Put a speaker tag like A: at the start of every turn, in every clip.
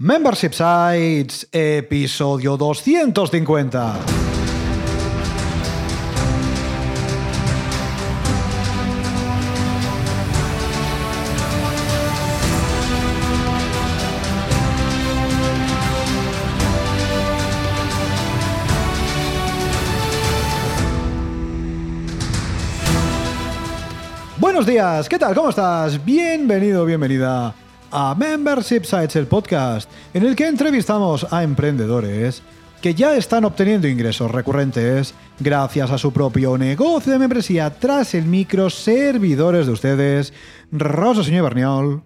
A: Membership Sites, episodio 250. Buenos días, ¿qué tal? ¿Cómo estás? Bienvenido, bienvenida a Membership Sites, el podcast en el que entrevistamos a emprendedores que ya están obteniendo ingresos recurrentes gracias a su propio negocio de membresía tras el micro servidores de ustedes, Rosa Señor Berniol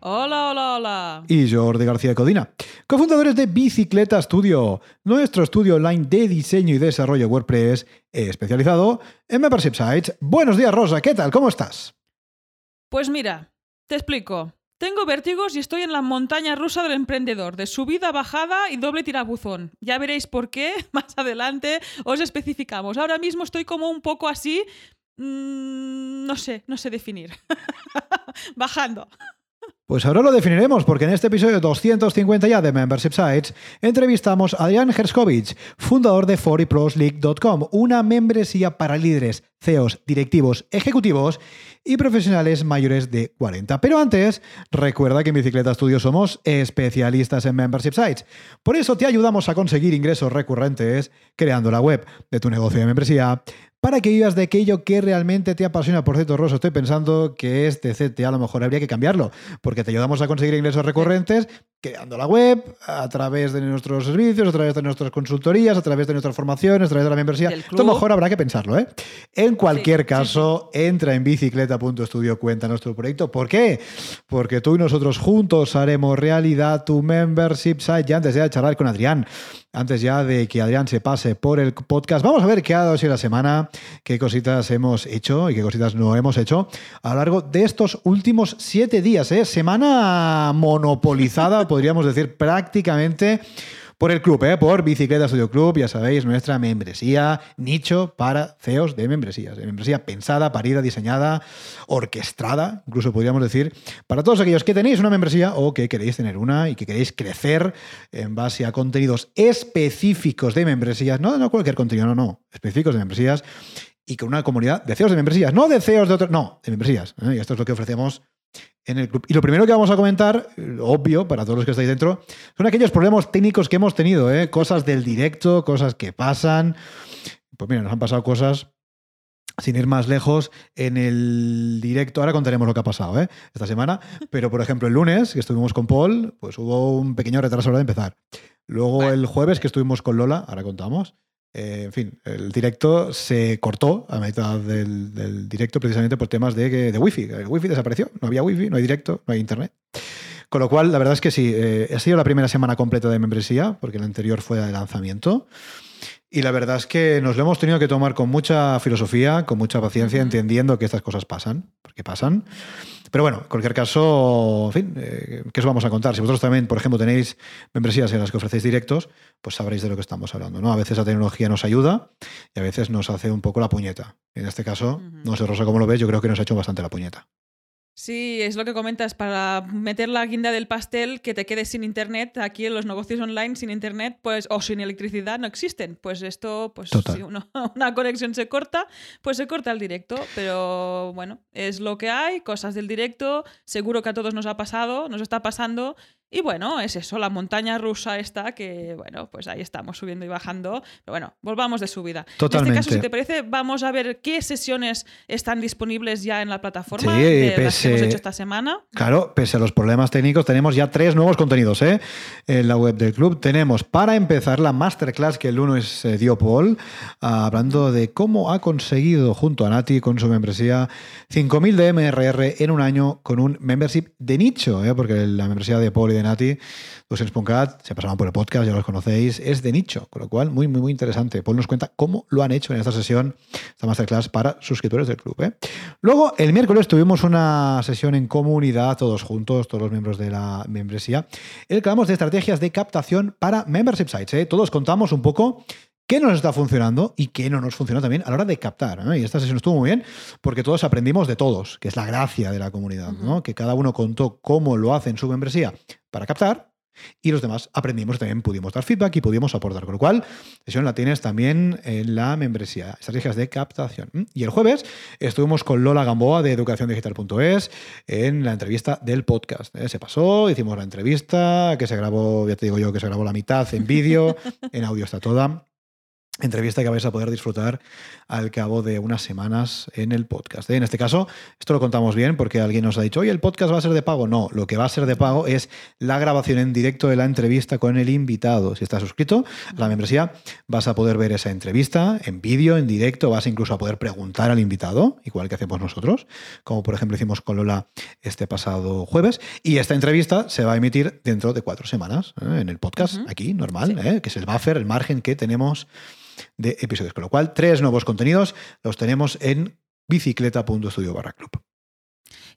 B: Hola, hola, hola.
A: y Jordi García Codina, cofundadores de Bicicleta Studio, nuestro estudio online de diseño y desarrollo WordPress especializado en Membership Sites. Buenos días, Rosa, ¿qué tal? ¿Cómo estás?
B: Pues mira, te explico. Tengo vértigos y estoy en la montaña rusa del emprendedor, de subida, bajada y doble tirabuzón. Ya veréis por qué más adelante os especificamos. Ahora mismo estoy como un poco así, mm, no sé, no sé definir. Bajando.
A: Pues ahora lo definiremos porque en este episodio 250 ya de Membership Sites entrevistamos a Adrián Herskovich, fundador de 40prosleague.com, una membresía para líderes, CEOs, directivos, ejecutivos y profesionales mayores de 40. Pero antes, recuerda que en Bicicleta Studio somos especialistas en Membership Sites. Por eso te ayudamos a conseguir ingresos recurrentes creando la web de tu negocio de membresía para que vivas de aquello que realmente te apasiona. Por cierto, Rosa, estoy pensando que este CTA a lo mejor habría que cambiarlo, porque te ayudamos a conseguir ingresos recurrentes creando la web, a través de nuestros servicios, a través de nuestras consultorías, a través de nuestras formaciones, a través de la membresía. Esto mejor habrá que pensarlo, ¿eh? En cualquier
B: sí,
A: caso, entra en bicicleta.studio, cuenta nuestro proyecto. ¿Por qué? Porque tú y nosotros juntos haremos realidad tu membership site. Ya antes de charlar con Adrián, antes ya de que Adrián se pase por el podcast, vamos a ver qué ha dado así la semana, qué cositas hemos hecho y qué cositas no hemos hecho a lo largo de estos últimos siete días. ¿eh? Semana monopolizada, podríamos decir prácticamente por el club, ¿eh? por Bicicleta Studio Club, ya sabéis, nuestra membresía, nicho para CEOs de membresías. De membresía pensada, parida, diseñada, orquestada, incluso podríamos decir, para todos aquellos que tenéis una membresía o que queréis tener una y que queréis crecer en base a contenidos específicos de membresías, no, no cualquier contenido, no, no, específicos de membresías y con una comunidad de CEOs de membresías, no de CEOs de otros, no, de membresías. ¿eh? Y esto es lo que ofrecemos en el club. Y lo primero que vamos a comentar, eh, obvio, para todos los que estáis dentro, son aquellos problemas técnicos que hemos tenido, ¿eh? cosas del directo, cosas que pasan. Pues mira, nos han pasado cosas sin ir más lejos, en el directo, ahora contaremos lo que ha pasado ¿eh? esta semana, pero por ejemplo el lunes, que estuvimos con Paul, pues hubo un pequeño retraso a la hora de empezar. Luego
B: Bueno.
A: el jueves, que estuvimos con Lola, ahora contamos, eh, en fin, el directo se cortó a mitad del, del directo precisamente por temas de, de wifi. El wifi desapareció, no había wifi, no hay directo, no hay internet. Con lo cual, la verdad es que sí, eh, ha sido la primera semana completa de membresía, porque la anterior fue de lanzamiento. Y la verdad es que nos lo hemos tenido que tomar con mucha filosofía, con mucha paciencia, entendiendo que estas cosas pasan, porque pasan. Pero bueno, en cualquier caso, en fin, eh, ¿qué os vamos a contar? Si vosotros también, por ejemplo, tenéis membresías en las que ofrecéis directos, pues sabréis de lo que estamos hablando. ¿no? A veces la tecnología nos ayuda y a veces nos hace un poco la puñeta. En este caso, no sé, Rosa, cómo lo ves, yo creo que nos ha hecho bastante la puñeta.
B: Sí, es lo que comentas, para meter la guinda del pastel, que te quedes sin internet, aquí en los negocios online sin internet, pues, o sin electricidad, no existen. Pues esto, pues
A: Total.
B: si uno- una conexión se corta, pues se corta el directo. Pero bueno, es lo que hay, cosas del directo, seguro que a todos nos ha pasado, nos está pasando. Y bueno, es eso, la montaña rusa esta, que bueno, pues ahí estamos subiendo y bajando. Pero bueno, volvamos de subida. En
A: Totalmente.
B: este caso, si te parece, vamos a ver qué sesiones están disponibles ya en la plataforma
A: Sí,
B: de las que
A: pese-
B: hemos hecho esta semana.
A: Claro, pese a los problemas técnicos, tenemos ya tres nuevos contenidos ¿eh? en la web del club. Tenemos, para empezar, la masterclass que el lunes eh, dio Paul, ah, hablando de cómo ha conseguido, junto a Nati, con su membresía, 5.000 de MRR en un año con un membership de nicho, ¿eh? porque la membresía de Paul y de Nati, Docents.cat, se pasaban por el podcast, ya los conocéis, es de nicho, con lo cual muy, muy, muy interesante. Paul nos cuenta cómo lo han hecho en esta sesión, esta masterclass para suscriptores del club. ¿eh? Luego, el miércoles tuvimos una sesión en comunidad, todos juntos, todos los miembros de la membresía, en el que hablamos de estrategias de captación para membership sites. ¿eh? Todos contamos un poco qué nos está funcionando y qué no nos funciona también a la hora de captar. ¿no? Y esta sesión estuvo muy bien porque todos aprendimos de todos, que es la gracia de la comunidad, ¿no? que cada uno contó cómo lo hace en su membresía para captar y los demás aprendimos, también pudimos dar feedback y pudimos aportar. Con lo cual, sesión la tienes también en la membresía, estrategias de captación. Y el jueves estuvimos con Lola Gamboa de educaciondigital.es en la entrevista del podcast. ¿eh? Se pasó, hicimos la entrevista, que se grabó, ya te digo yo, que se grabó la mitad en vídeo, en audio está toda entrevista que vais a poder disfrutar al cabo de unas semanas en el podcast. ¿eh? En este caso, esto lo contamos bien porque alguien nos ha dicho, oye, el podcast va a ser de pago. No, lo que va a ser de pago es la grabación en directo de la entrevista con el invitado. Si estás suscrito a la membresía, vas a poder ver esa entrevista en vídeo, en directo, vas incluso a poder preguntar al invitado, igual que hacemos nosotros, como por ejemplo hicimos con Lola este pasado jueves. Y esta entrevista se va a emitir dentro de cuatro semanas ¿eh? en el podcast, aquí, normal, ¿eh? que es el buffer, el margen que tenemos de episodios. Con lo cual, tres nuevos contenidos los tenemos en bicicleta.studio barra club.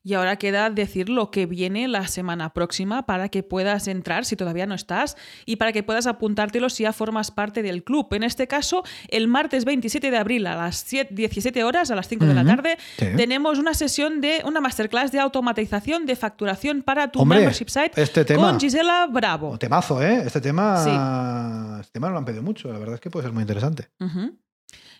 B: Y ahora queda decir lo que viene la semana próxima para que puedas entrar si todavía no estás y para que puedas apuntártelo si ya formas parte del club. En este caso, el martes 27 de abril a las 17 horas, a las 5 de la tarde, tenemos una sesión de una masterclass de automatización de facturación para tu membership site
A: este tema,
B: con Gisela Bravo.
A: temazo, ¿eh? Este tema, este tema lo han pedido mucho. La verdad es que puede ser muy interesante.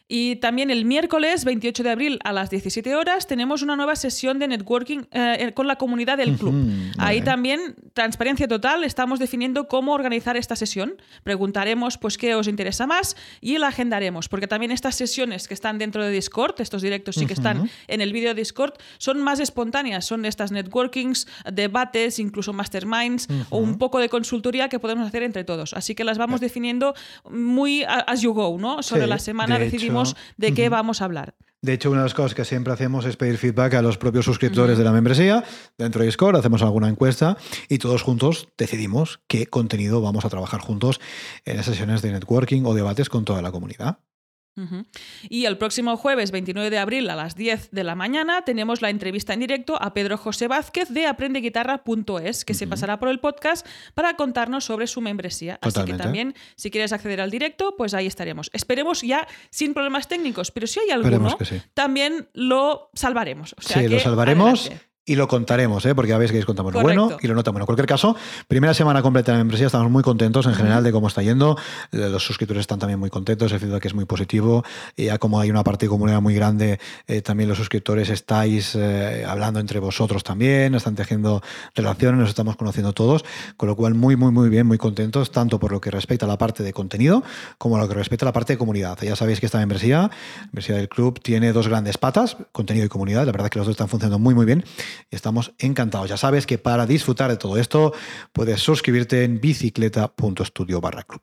B: Y también el miércoles 28 de abril a las 17 horas tenemos una nueva sesión de networking eh, con la comunidad del club. Ahí también, transparencia total, estamos definiendo cómo organizar esta sesión. Preguntaremos pues qué os interesa más y la agendaremos, porque también estas sesiones que están dentro de Discord, estos directos sí que están en el vídeo de Discord, son más espontáneas, son estas networkings, debates, incluso masterminds o un poco de consultoría que podemos hacer entre todos. Así que las vamos definiendo muy as you go, ¿no? Sobre la semana decidimos de qué vamos a hablar.
A: De hecho, una de las cosas que siempre hacemos es pedir feedback a los propios suscriptores de la membresía. Dentro de Discord hacemos alguna encuesta y todos juntos decidimos qué contenido vamos a trabajar juntos en las sesiones de networking o debates con toda la comunidad.
B: Y el próximo jueves 29 de abril a las 10 de la mañana tenemos la entrevista en directo a Pedro José Vázquez de aprendeguitarra.es, que se pasará por el podcast para contarnos sobre su membresía. Así que también, si quieres acceder al directo, pues ahí estaremos. Esperemos ya sin problemas técnicos, pero si hay alguno, también lo salvaremos.
A: sí, lo salvaremos y lo contaremos, ¿eh? porque ya veis que contamos lo bueno y lo no tan bueno. En cualquier caso, primera semana completa de la empresa, estamos muy contentos en general de cómo está yendo. Eh, los suscriptores están también muy contentos, el feedback es muy positivo. Y ya como hay una parte de comunidad muy grande, eh, también los suscriptores estáis eh, hablando entre vosotros también, están tejiendo relaciones, nos estamos conociendo todos, con lo cual muy, muy, muy bien, muy contentos, tanto por lo que respecta a la parte de contenido como lo que respecta a la parte de comunidad. Ya sabéis que esta membresía, la membresía del club, tiene dos grandes patas, contenido y comunidad. La verdad que los dos están funcionando muy, muy bien estamos encantados. Ya sabes que para disfrutar de todo esto puedes suscribirte en bicicleta.studio barra club.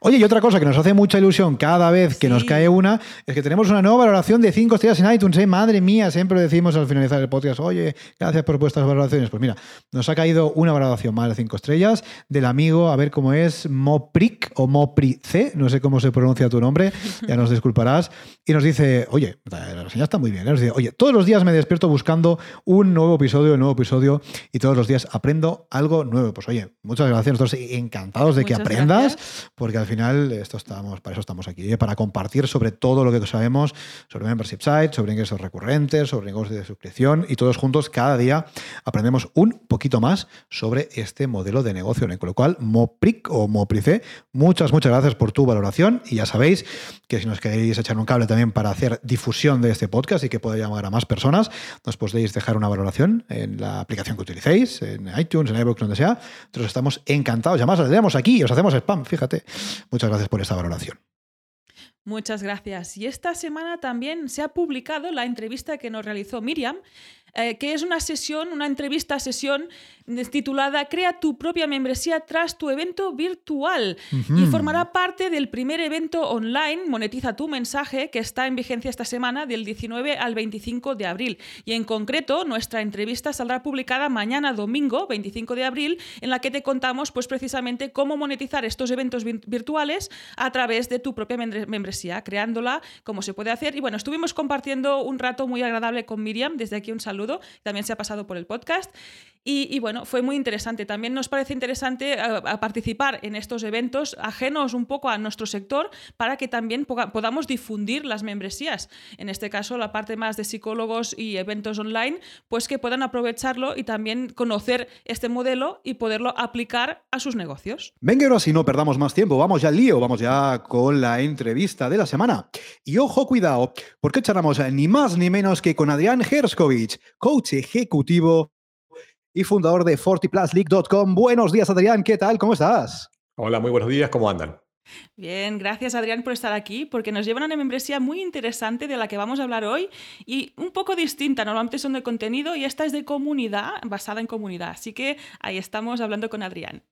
A: Oye, y otra cosa que nos hace mucha ilusión cada vez que nos cae una es que tenemos una nueva valoración de 5 estrellas en iTunes. ¿eh? Madre mía, siempre decimos al finalizar el podcast, oye, gracias por vuestras valoraciones. Pues mira, nos ha caído una valoración más de 5 estrellas del amigo, a ver cómo es, Mopric o Mopric, no sé cómo se pronuncia tu nombre, ya nos disculparás. Y nos dice, oye, la reseña está muy bien. ¿eh? Nos dice, oye, todos los días me despierto buscando un nuevo episodio, un nuevo episodio y todos los días aprendo algo nuevo. Pues oye, muchas gracias. Nosotros encantados de que aprendas, porque al final esto estamos, para eso estamos aquí, ¿eh? para compartir sobre todo lo que sabemos sobre membership sites, sobre ingresos recurrentes, sobre negocios de suscripción y todos juntos cada día aprendemos un poquito más sobre este modelo de negocio. Con lo cual, Mopric o Moprice, muchas, muchas gracias por tu valoración y ya sabéis que si nos queréis echar un cable también para hacer difusión de este podcast y que pueda llamar a más personas, nos podéis dejar una valoración en la aplicación que utilicéis, en iTunes, en iVoox, donde sea. Nosotros estamos encantados. Además, les damos aquí y os hacemos spam, fíjate. Muchas gracias por esta valoración.
B: Muchas gracias. Y esta semana también se ha publicado la entrevista que nos realizó Miriam eh, que es una sesión, una entrevista sesión titulada Crea tu propia membresía tras tu evento virtual y formará parte del primer evento online Monetiza tu mensaje que está en vigencia esta semana del 19 al 25 de abril. Y en concreto, nuestra entrevista saldrá publicada mañana domingo, 25 de abril, en la que te contamos pues precisamente cómo monetizar estos eventos virtuales a través de tu propia membresía, creándola, cómo se puede hacer. Y bueno, estuvimos compartiendo un rato muy agradable con Miriam, desde aquí un saludo saludo. También se ha pasado por el podcast. Y, bueno, fue muy interesante. También nos parece interesante eh, participar en estos eventos ajenos un poco a nuestro sector para que también podamos difundir las membresías. En este caso, la parte más de psicólogos y eventos online, pues que puedan aprovecharlo y también conocer este modelo y poderlo aplicar a sus negocios.
A: Venga, ahora si no perdamos más tiempo, vamos ya al lío, vamos ya con la entrevista de la semana. Y ojo, cuidado, porque charlamos ni más ni menos que con Adrián Herskovich, coach ejecutivo y fundador de FortiPlusLeague.com. Buenos días, Adrián, ¿qué tal? ¿Cómo estás?
C: Hola, muy buenos días, ¿cómo andan?
B: Bien, gracias Adrián por estar aquí, porque nos llevan a una membresía muy interesante de la que vamos a hablar hoy y un poco distinta. Normalmente son de contenido y esta es de comunidad, basada en comunidad. Así que ahí estamos hablando con Adrián.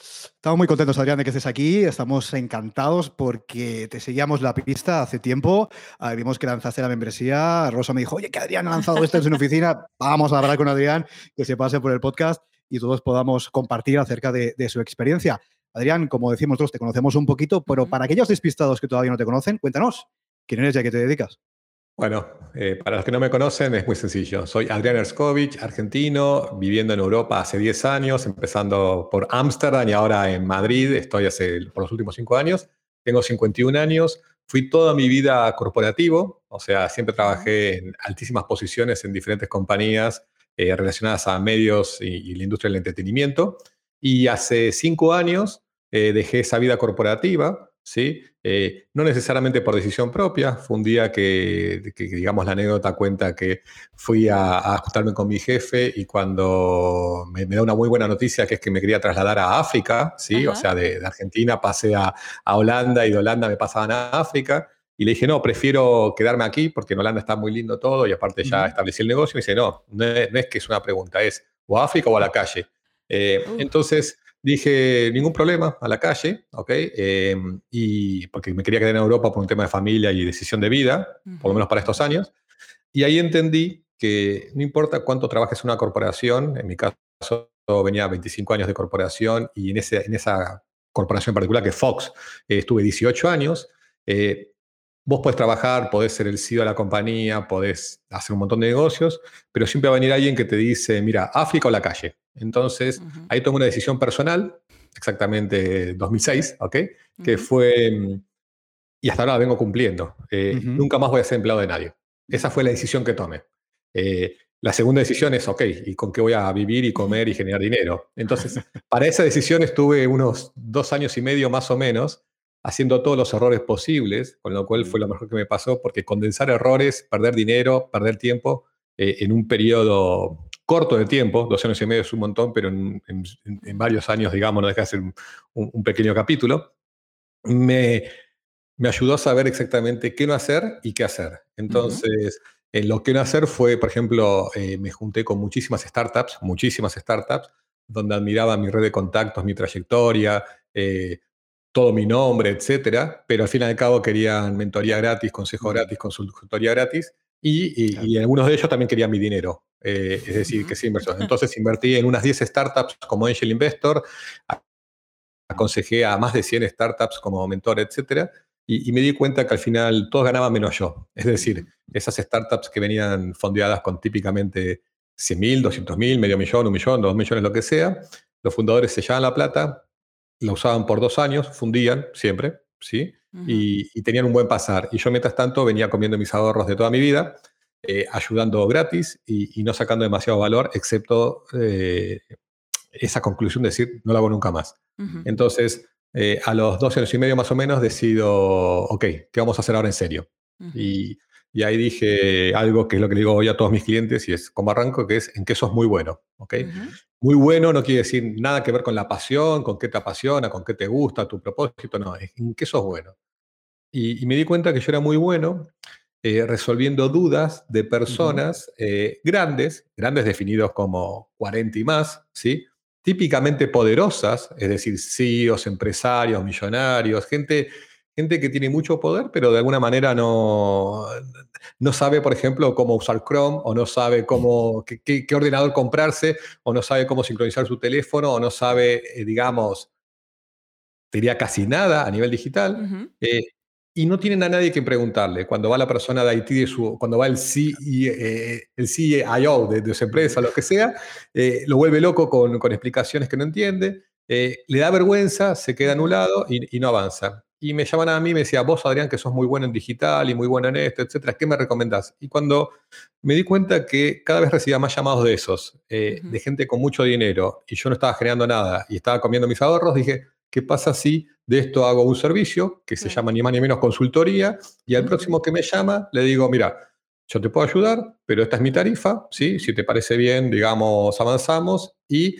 A: Estamos muy contentos, Adrián, de que estés aquí. Estamos encantados porque te seguíamos la pista hace tiempo. Ah, vimos que lanzaste la membresía. Rosa me dijo, oye, que Adrián ha lanzado esto en su oficina. Vamos a hablar con Adrián, que se pase por el podcast y todos podamos compartir acerca de, su experiencia. Adrián, como decimos nosotros, te conocemos un poquito, pero para aquellos despistados que todavía no te conocen, cuéntanos, ¿quién eres y a qué te dedicas?
C: Bueno, eh, para los que no me conocen es muy sencillo. Soy Adrián Erskovich, argentino, viviendo en Europa hace 10 años, empezando por Ámsterdam y ahora en Madrid. Estoy hace por los últimos 5 años. Tengo 51 años. Fui toda mi vida corporativo, o sea, siempre trabajé en altísimas posiciones en diferentes compañías eh, relacionadas a medios y, la industria del entretenimiento. Y hace 5 años eh, dejé esa vida corporativa ¿sí? Eh, no necesariamente por decisión propia, fue un día que, digamos, la anécdota cuenta que fui a, a ajustarme con mi jefe y cuando me, da una muy buena noticia que es que me quería trasladar a África, ¿sí? O sea, de, Argentina pasé a, Holanda y de Holanda me pasaban a África. Y le dije, no, prefiero quedarme aquí porque en Holanda está muy lindo todo y aparte ya establecí el negocio. Y me dice, no, no es, que es una pregunta, es o a África o a la calle. Eh, entonces, Dije, ningún problema, a la calle, ¿ok? Em, y porque me quería quedar en Europa por un tema de familia y decisión de vida, por lo menos para estos años. Y ahí entendí que no importa cuánto trabajes en una corporación, en mi caso venía 25 años de corporación y en, ese, en esa corporación en particular, que Fox, eh, estuve 18 años, eh, vos podés trabajar, podés ser el CEO de la compañía, podés hacer un montón de negocios, pero siempre va a venir alguien que te dice, mira, África o la calle. Entonces, ahí tomé una decisión personal, exactamente 2006, ¿ok? Que fue, y hasta ahora la vengo cumpliendo, eh, nunca más voy a ser empleado de nadie. Esa fue la decisión que tomé. Eh, la segunda decisión es, ok, ¿y con qué voy a vivir y comer y generar dinero? Entonces, para esa decisión estuve unos dos años y medio más o menos haciendo todos los errores posibles, con lo cual fue lo mejor que me pasó, porque condensar errores, perder dinero, perder tiempo eh, en un periodo corto de tiempo, dos años y medio es un montón, pero en, varios años, digamos, no deja de ser un, pequeño capítulo, me, me, ayudó a saber exactamente qué no hacer y qué hacer. Entonces, en lo que no hacer fue, por ejemplo, eh, me junté con muchísimas startups, muchísimas startups, donde admiraba mi red de contactos, mi trayectoria, eh, todo mi nombre, etcétera, pero al fin y al cabo querían mentoría gratis, consejo gratis, consultoría gratis, y, algunos de ellos también querían mi dinero. Eh, es decir, que sí, inversión. Entonces invertí en unas 10 startups como Angel Investor, aconsejé a más de 100 startups como mentor, etcétera, y, me di cuenta que al final todos ganaban menos yo. Es decir, esas startups que venían fondeadas con típicamente 100 mil, 200 mil, medio millón, un millón, dos millones, lo que sea, los fundadores se llevaban la plata, la usaban por dos años, fundían siempre, ¿sí? y, tenían un buen pasar. Y yo, mientras tanto, venía comiendo mis ahorros de toda mi vida, eh, ayudando gratis y, no sacando demasiado valor, excepto eh, esa conclusión de decir, no lo hago nunca más. Entonces, eh, a los dos años y medio más o menos, decido, ok, ¿qué vamos a hacer ahora en serio? y, y, ahí dije algo que es lo que digo hoy a todos mis clientes y es como arranco, que es en qué sos muy bueno. ¿ok? Muy bueno no quiere decir nada que ver con la pasión, con qué te apasiona, con qué te gusta, tu propósito, no, es en qué sos bueno. Y, me di cuenta que yo era muy bueno eh, resolviendo dudas de personas eh, grandes, grandes definidos como 40 y más, ¿sí? típicamente poderosas, es decir, CEOs, empresarios, millonarios, gente gente que tiene mucho poder, pero de alguna manera no, no sabe, por ejemplo, cómo usar Chrome, o no sabe cómo, qué, ordenador comprarse, o no sabe cómo sincronizar su teléfono, o no sabe, eh, digamos, diría casi nada a nivel digital. Eh, y no tienen a nadie que preguntarle. Cuando va la persona de Haití, de su, cuando va el, eh, el CIO de, de, su empresa, lo que sea, eh, lo vuelve loco con, con, explicaciones que no entiende, eh, le da vergüenza, se queda anulado y, y, no avanza. Y me llaman a mí y me decía, vos Adrián, que sos muy bueno en digital y muy bueno en esto, etcétera, ¿qué me recomendás? Y cuando me di cuenta que cada vez recibía más llamados de esos, de gente con mucho dinero, y yo no estaba generando nada y estaba comiendo mis ahorros, dije, ¿qué pasa si de esto hago un servicio que se llama ni más ni menos consultoría y al próximo que me llama le digo, mira, yo te puedo ayudar, pero esta es mi tarifa, ¿sí? si te parece bien, digamos, avanzamos y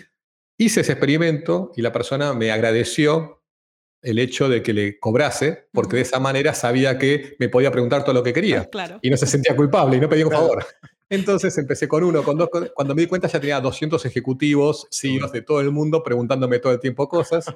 C: hice ese experimento y la persona me agradeció el hecho de que le cobrase, porque de esa manera sabía que me podía preguntar todo lo que quería. Y no se sentía culpable y no pedía un favor. Entonces empecé con uno, con dos. Cuando me di cuenta ya tenía 200 ejecutivos, CEOs de todo el mundo preguntándome todo el tiempo cosas.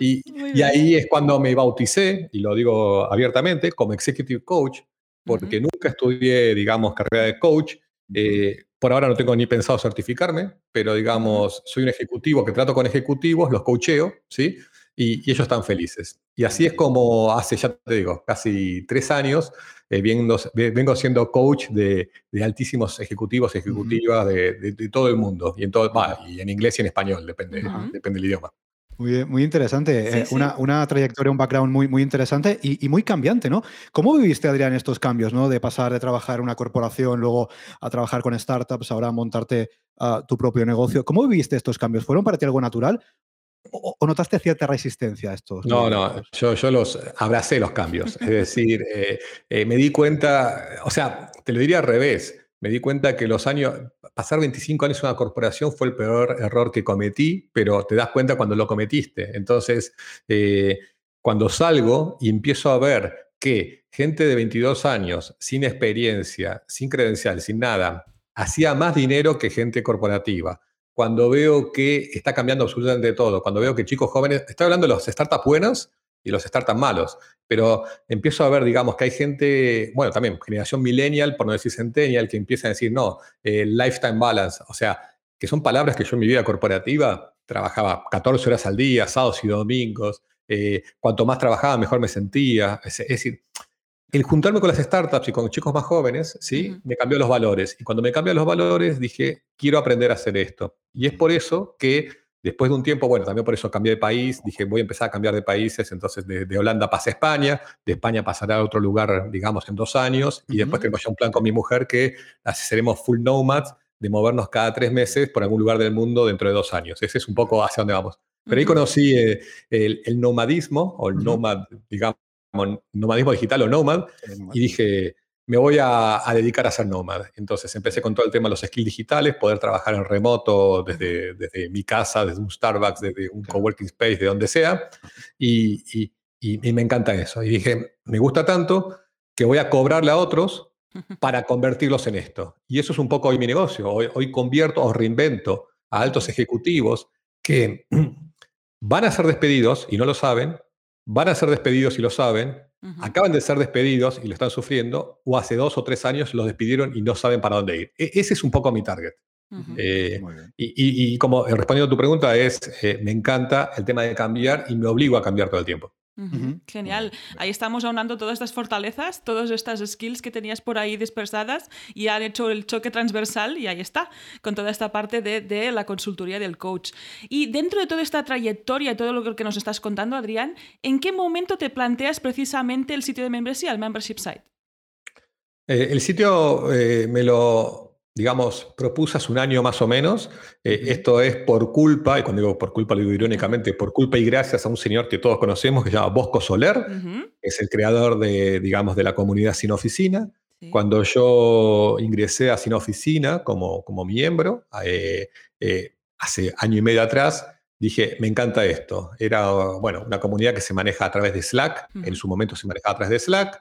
C: Y, y, ahí es cuando me bauticé, y lo digo abiertamente, como Executive Coach, porque nunca estudié, digamos, carrera de coach. Eh, por ahora no tengo ni pensado certificarme, pero digamos, soy un ejecutivo que trato con ejecutivos, los coacheo, ¿sí? Y, y ellos están felices. Y así es como hace, ya te digo, casi tres años eh, vengo siendo coach de, altísimos ejecutivos, ejecutivas de, todo el mundo, y en, todo, y en inglés y en español, depende, depende del idioma.
A: Muy, muy interesante, eh, Una, una, trayectoria, un background muy, muy interesante y, muy cambiante, ¿no? ¿Cómo viviste, Adrián, estos cambios, ¿no? De pasar de trabajar en una corporación, luego a trabajar con startups, ahora a montarte ah, tu propio negocio. ¿Cómo viviste estos cambios? ¿Fueron para ti algo natural? ¿O, notaste cierta resistencia a estos?
C: No, no, yo, yo los abracé los cambios. Es decir, eh, eh, me di cuenta, o sea, te lo diría al revés. Me di cuenta que los años, pasar 25 años en una corporación fue el peor error que cometí, pero te das cuenta cuando lo cometiste. Entonces, eh, cuando salgo y empiezo a ver que gente de 22 años, sin experiencia, sin credencial, sin nada, hacía más dinero que gente corporativa cuando veo que está cambiando absolutamente todo, cuando veo que chicos jóvenes, estoy hablando de los startups buenos y los startups malos, pero empiezo a ver, digamos, que hay gente, bueno, también generación millennial, por no decir centennial, que empieza a decir, no, eh, lifetime balance, o sea, que son palabras que yo en mi vida corporativa trabajaba 14 horas al día, sábados y domingos, eh, cuanto más trabajaba, mejor me sentía, es decir, el juntarme con las startups y con chicos más jóvenes, ¿sí? Me cambió los valores. Y cuando me cambió los valores, dije, quiero aprender a hacer esto. Y es por eso que después de un tiempo, bueno, también por eso cambié de país, dije, voy a empezar a cambiar de países, entonces de, Holanda pasé a España, de España pasará a otro lugar, digamos, en dos años, y después tengo ya un plan con mi mujer que seremos full nomads, de movernos cada tres meses por algún lugar del mundo dentro de dos años. Ese es un poco hacia dónde vamos. Pero ahí conocí eh, el, nomadismo, o el nomad, digamos, nomadismo digital o nomad, y dije, me voy a, dedicar a ser nomad. Entonces empecé con todo el tema de los skills digitales, poder trabajar en remoto desde, desde mi casa, desde un Starbucks, desde un coworking space, de donde sea, y, y, y, me encanta eso. Y dije, me gusta tanto que voy a cobrarle a otros para convertirlos en esto. Y eso es un poco hoy mi negocio. Hoy, hoy convierto o reinvento a altos ejecutivos que van a ser despedidos y no lo saben, van a ser despedidos y lo saben, acaban de ser despedidos y lo están sufriendo, o hace dos o tres años los despidieron y no saben para dónde ir. E, ese es un poco mi target. Eh, y, como respondiendo a tu pregunta es, eh, me encanta el tema de cambiar y me obligo a cambiar todo el tiempo.
B: Genial. Ahí estamos aunando todas estas fortalezas, todas estas skills que tenías por ahí dispersadas y han hecho el choque transversal y ahí está, con toda esta parte de, la consultoría del coach. Y dentro de toda esta trayectoria y todo lo que nos estás contando, Adrián, ¿en qué momento te planteas precisamente el sitio de membresía, el membership site?
C: Eh, el sitio eh, me lo digamos, propuse hace un año más o menos. Eh, esto es por culpa, y cuando digo por culpa lo digo irónicamente, por culpa y gracias a un señor que todos conocemos que se llama Bosco Soler, que es el creador de, digamos, de la comunidad Sin Oficina. Cuando yo ingresé a Sin Oficina como, como miembro, eh, eh, hace año y medio atrás, dije, me encanta esto. Era, bueno, una comunidad que se maneja a través de Slack, en su momento se manejaba a través de Slack,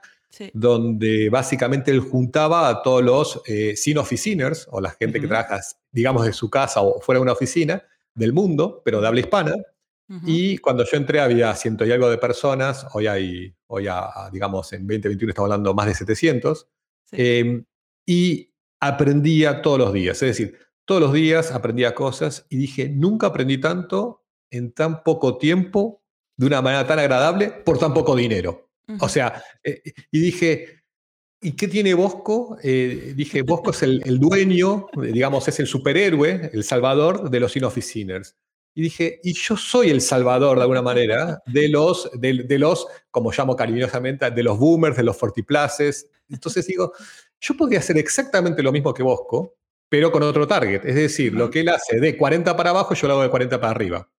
C: donde básicamente él juntaba a todos los eh, sin oficiners, o la gente que trabaja, digamos, de su casa o fuera de una oficina del mundo, pero de habla hispana. Y cuando yo entré había ciento y algo de personas, hoy hay, hoy digamos, en 2021 estamos hablando más de 700, em, y aprendía todos los días, es decir, todos los días aprendía cosas y dije, nunca aprendí tanto en tan poco tiempo, de una manera tan agradable, por tan poco dinero. O sea, eh, y dije, ¿y qué tiene Bosco? Eh, dije, Bosco es el, dueño, digamos, es el superhéroe, el salvador de los inoficiners. Y dije, y yo soy el salvador de alguna manera de los, de, los como llamo cariñosamente, de los boomers, de los fortiplaces. Entonces digo, yo podría hacer exactamente lo mismo que Bosco, pero con otro target. Es decir, lo que él hace de 40 para abajo, yo lo hago de 40 para arriba.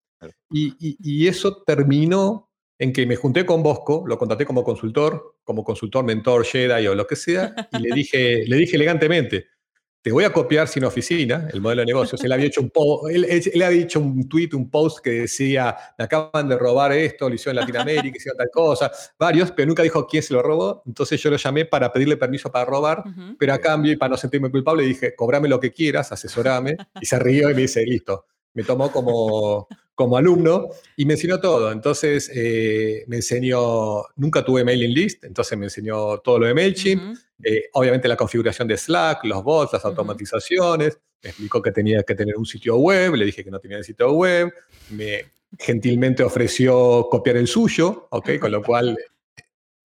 C: Y, eso terminó en que me junté con Bosco, lo contraté como consultor, como consultor, mentor, Jedi o lo que sea, y le dije, le dije elegantemente, te voy a copiar sin oficina, el modelo de negocios. Él había hecho un, él, él, había hecho un tweet, un post que decía, me acaban de robar esto, lo hicieron en Latinoamérica, hicieron tal cosa, varios, pero nunca dijo quién se lo robó. Entonces yo lo llamé para pedirle permiso para robar, pero a cambio, y para no sentirme culpable, dije, cobrame lo que quieras, asesorame. Y se rió y me dice, listo. Me tomó como, como alumno y me enseñó todo. Entonces eh, me enseñó, nunca tuve mailing list, entonces me enseñó todo lo de MailChimp, eh, obviamente la configuración de Slack, los bots, las automatizaciones, me explicó que tenía que tener un sitio web, le dije que no tenía el sitio web, me gentilmente ofreció copiar el suyo, ¿ok? Con lo cual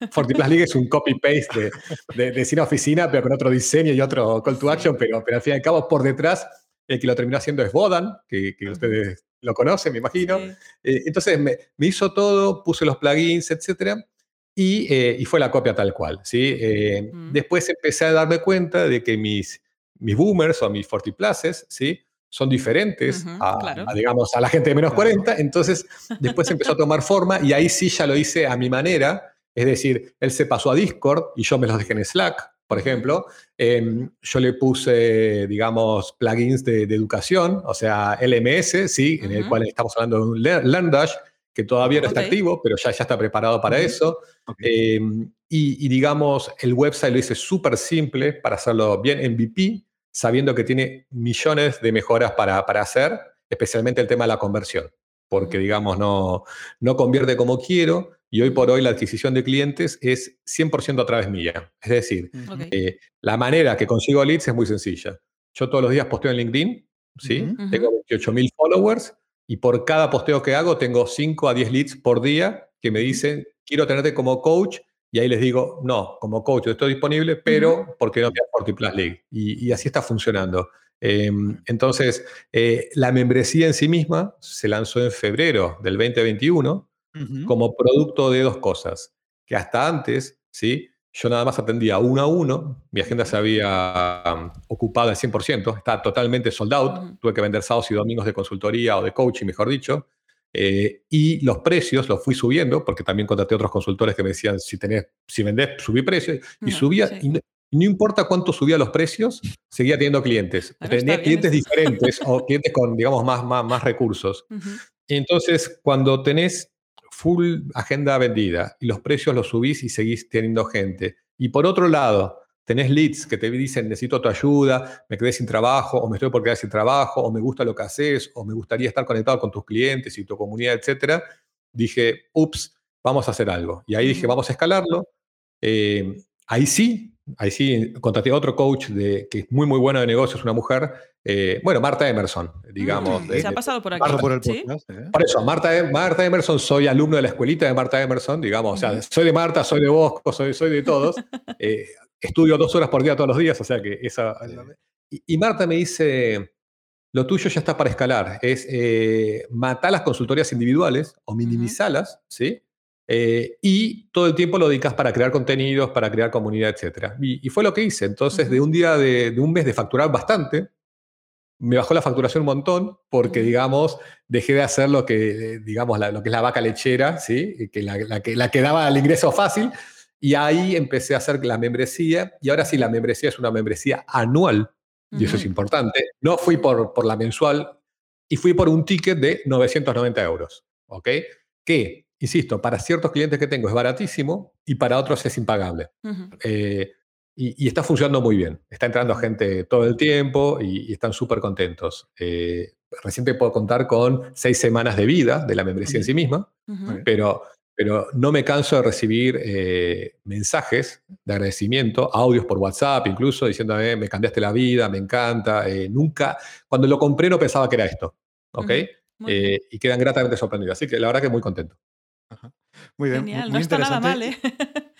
C: FortiPlus League es un copy-paste de, de, de Oficina, pero con otro diseño y otro call to action, pero, pero al fin y al cabo por detrás el que lo terminó haciendo es Bodan, que, que ustedes lo conoce, me imagino. Eh, entonces me, hizo todo, puse los plugins, etc. Eh, y, fue la copia tal cual. ¿sí? Eh, después empecé a darme cuenta de que mis, mis boomers o mis fortiplaces ¿sí? son diferentes a, digamos, a la gente de menos 40. Entonces después empezó a tomar forma y ahí sí ya lo hice a mi manera. Es decir, él se pasó a Discord y yo me los dejé en Slack por ejemplo, em, yo le puse, digamos, plugins de, educación, o sea, LMS, sí, en el cual estamos hablando de un LearnDash, que todavía no está activo, pero ya, ya está preparado para eso. Em, y, digamos, el website lo hice súper simple para hacerlo bien MVP, sabiendo que tiene millones de mejoras para, para hacer, especialmente el tema de la conversión, porque, digamos, no, no convierte como quiero y hoy por hoy la adquisición de clientes es 100% a través mía. Es decir, eh, la manera que consigo leads es muy sencilla. Yo todos los días posteo en LinkedIn, ¿sí? Tengo 28.000 followers y por cada posteo que hago tengo 5 a 10 leads por día que me dicen, quiero tenerte como coach y ahí les digo, no, como coach estoy disponible, pero ¿por qué no me FortiPlus League? Y, y, así está funcionando. Em, entonces, eh, la membresía en sí misma se lanzó en febrero del 2021 como producto de dos cosas, que hasta antes, ¿sí? Yo nada más atendía uno a uno, mi agenda se había ocupado al 100%, estaba totalmente sold out, tuve que vender sábados y domingos de consultoría o de coaching, mejor dicho, eh, y los precios los fui subiendo, porque también contraté otros consultores que me decían, si, tenés, si vendés, subí precios, y subía, y no, importa cuánto subía los precios, seguía teniendo clientes. Tenía clientes diferentes o clientes con, digamos, más, más, más recursos. Entonces, cuando tenés full agenda vendida y los precios los subís y seguís teniendo gente. Y por otro lado, tenés leads que te dicen necesito tu ayuda, me quedé sin trabajo o me estoy por quedar sin trabajo o me gusta lo que haces o me gustaría estar conectado con tus clientes y tu comunidad, etcétera. Dije, ups, vamos a hacer algo. Y ahí dije, vamos a escalarlo. Eh, ahí sí, ahí sí, contraté a otro coach de, que es muy, muy bueno de negocios, una mujer, eh, bueno, Marta Emerson, digamos.
B: Mm, se ha pasado por aquí.
C: Por, ¿Sí? ¿eh? por, eso, Marta, Marta Emerson, soy alumno de la escuelita de Marta Emerson, digamos, o sea, soy de Marta, soy de Bosco, soy, soy de todos. Eh, estudio dos horas por día todos los días, o sea que esa... Y, Marta me dice, lo tuyo ya está para escalar, es matar las consultorías individuales o minimizarlas, ¿sí? Y todo el tiempo lo dedicas para crear contenidos, para crear comunidad, etc. Y, fue lo que hice. Entonces, de un día, de, un mes de facturar bastante, me bajó la facturación un montón porque, digamos, dejé de hacer lo que, digamos, lo que es la vaca lechera, ¿sí? Que la, que la que daba el ingreso fácil. Y ahí empecé a hacer la membresía. Y ahora sí, la membresía es una membresía anual. Y eso es importante. No fui por, por la mensual y fui por un ticket de 990 euros. ¿Ok? Que, insisto, para ciertos clientes que tengo es baratísimo y para otros es impagable. Y, está funcionando muy bien. Está entrando gente todo el tiempo y, están súper contentos. Eh, recién puedo contar con seis semanas de vida de la membresía en sí misma, pero, pero no me canso de recibir eh, mensajes de agradecimiento, audios por WhatsApp incluso, diciéndome, me cambiaste la vida, me encanta. Eh, nunca, cuando lo compré no pensaba que era esto. ¿Ok? y quedan gratamente sorprendidos. Así que la verdad que muy contento.
A: Muy bien.
B: Genial,
A: muy
B: no está nada mal, ¿eh?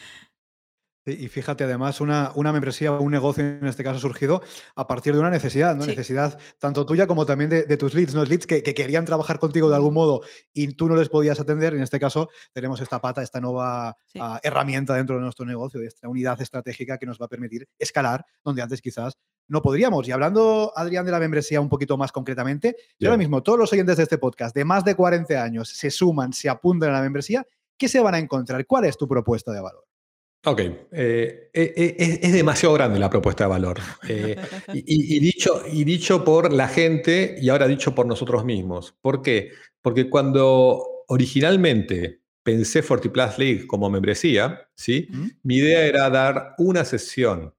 A: Y fíjate, además, una, una membresía o un negocio en este caso surgido a partir de una necesidad, ¿no?
B: Sí.
A: Necesidad tanto tuya como también de, de tus leads, ¿no? Leads que, que querían trabajar contigo de algún modo y tú no les podías atender. En este caso, tenemos esta pata, esta nueva
B: Sí.
A: ah, herramienta dentro de nuestro negocio, esta unidad estratégica que nos va a permitir escalar donde antes quizás no podríamos. Y hablando, Adrián, de la membresía un poquito más concretamente, yo ahora mismo, todos los oyentes de este podcast de más de 40 años se suman, se apuntan a la membresía, ¿qué se van a encontrar? ¿Cuál es tu propuesta de valor?
C: Ok, eh, eh, eh, es, es demasiado grande la propuesta de valor. Eh, y, y- y dicho, y dicho por la gente y ahora dicho por nosotros mismos. ¿Por qué? Porque cuando originalmente pensé FortiPlus League como membresía, ¿sí?
A: ¿Mm?
C: mi idea era dar una sesión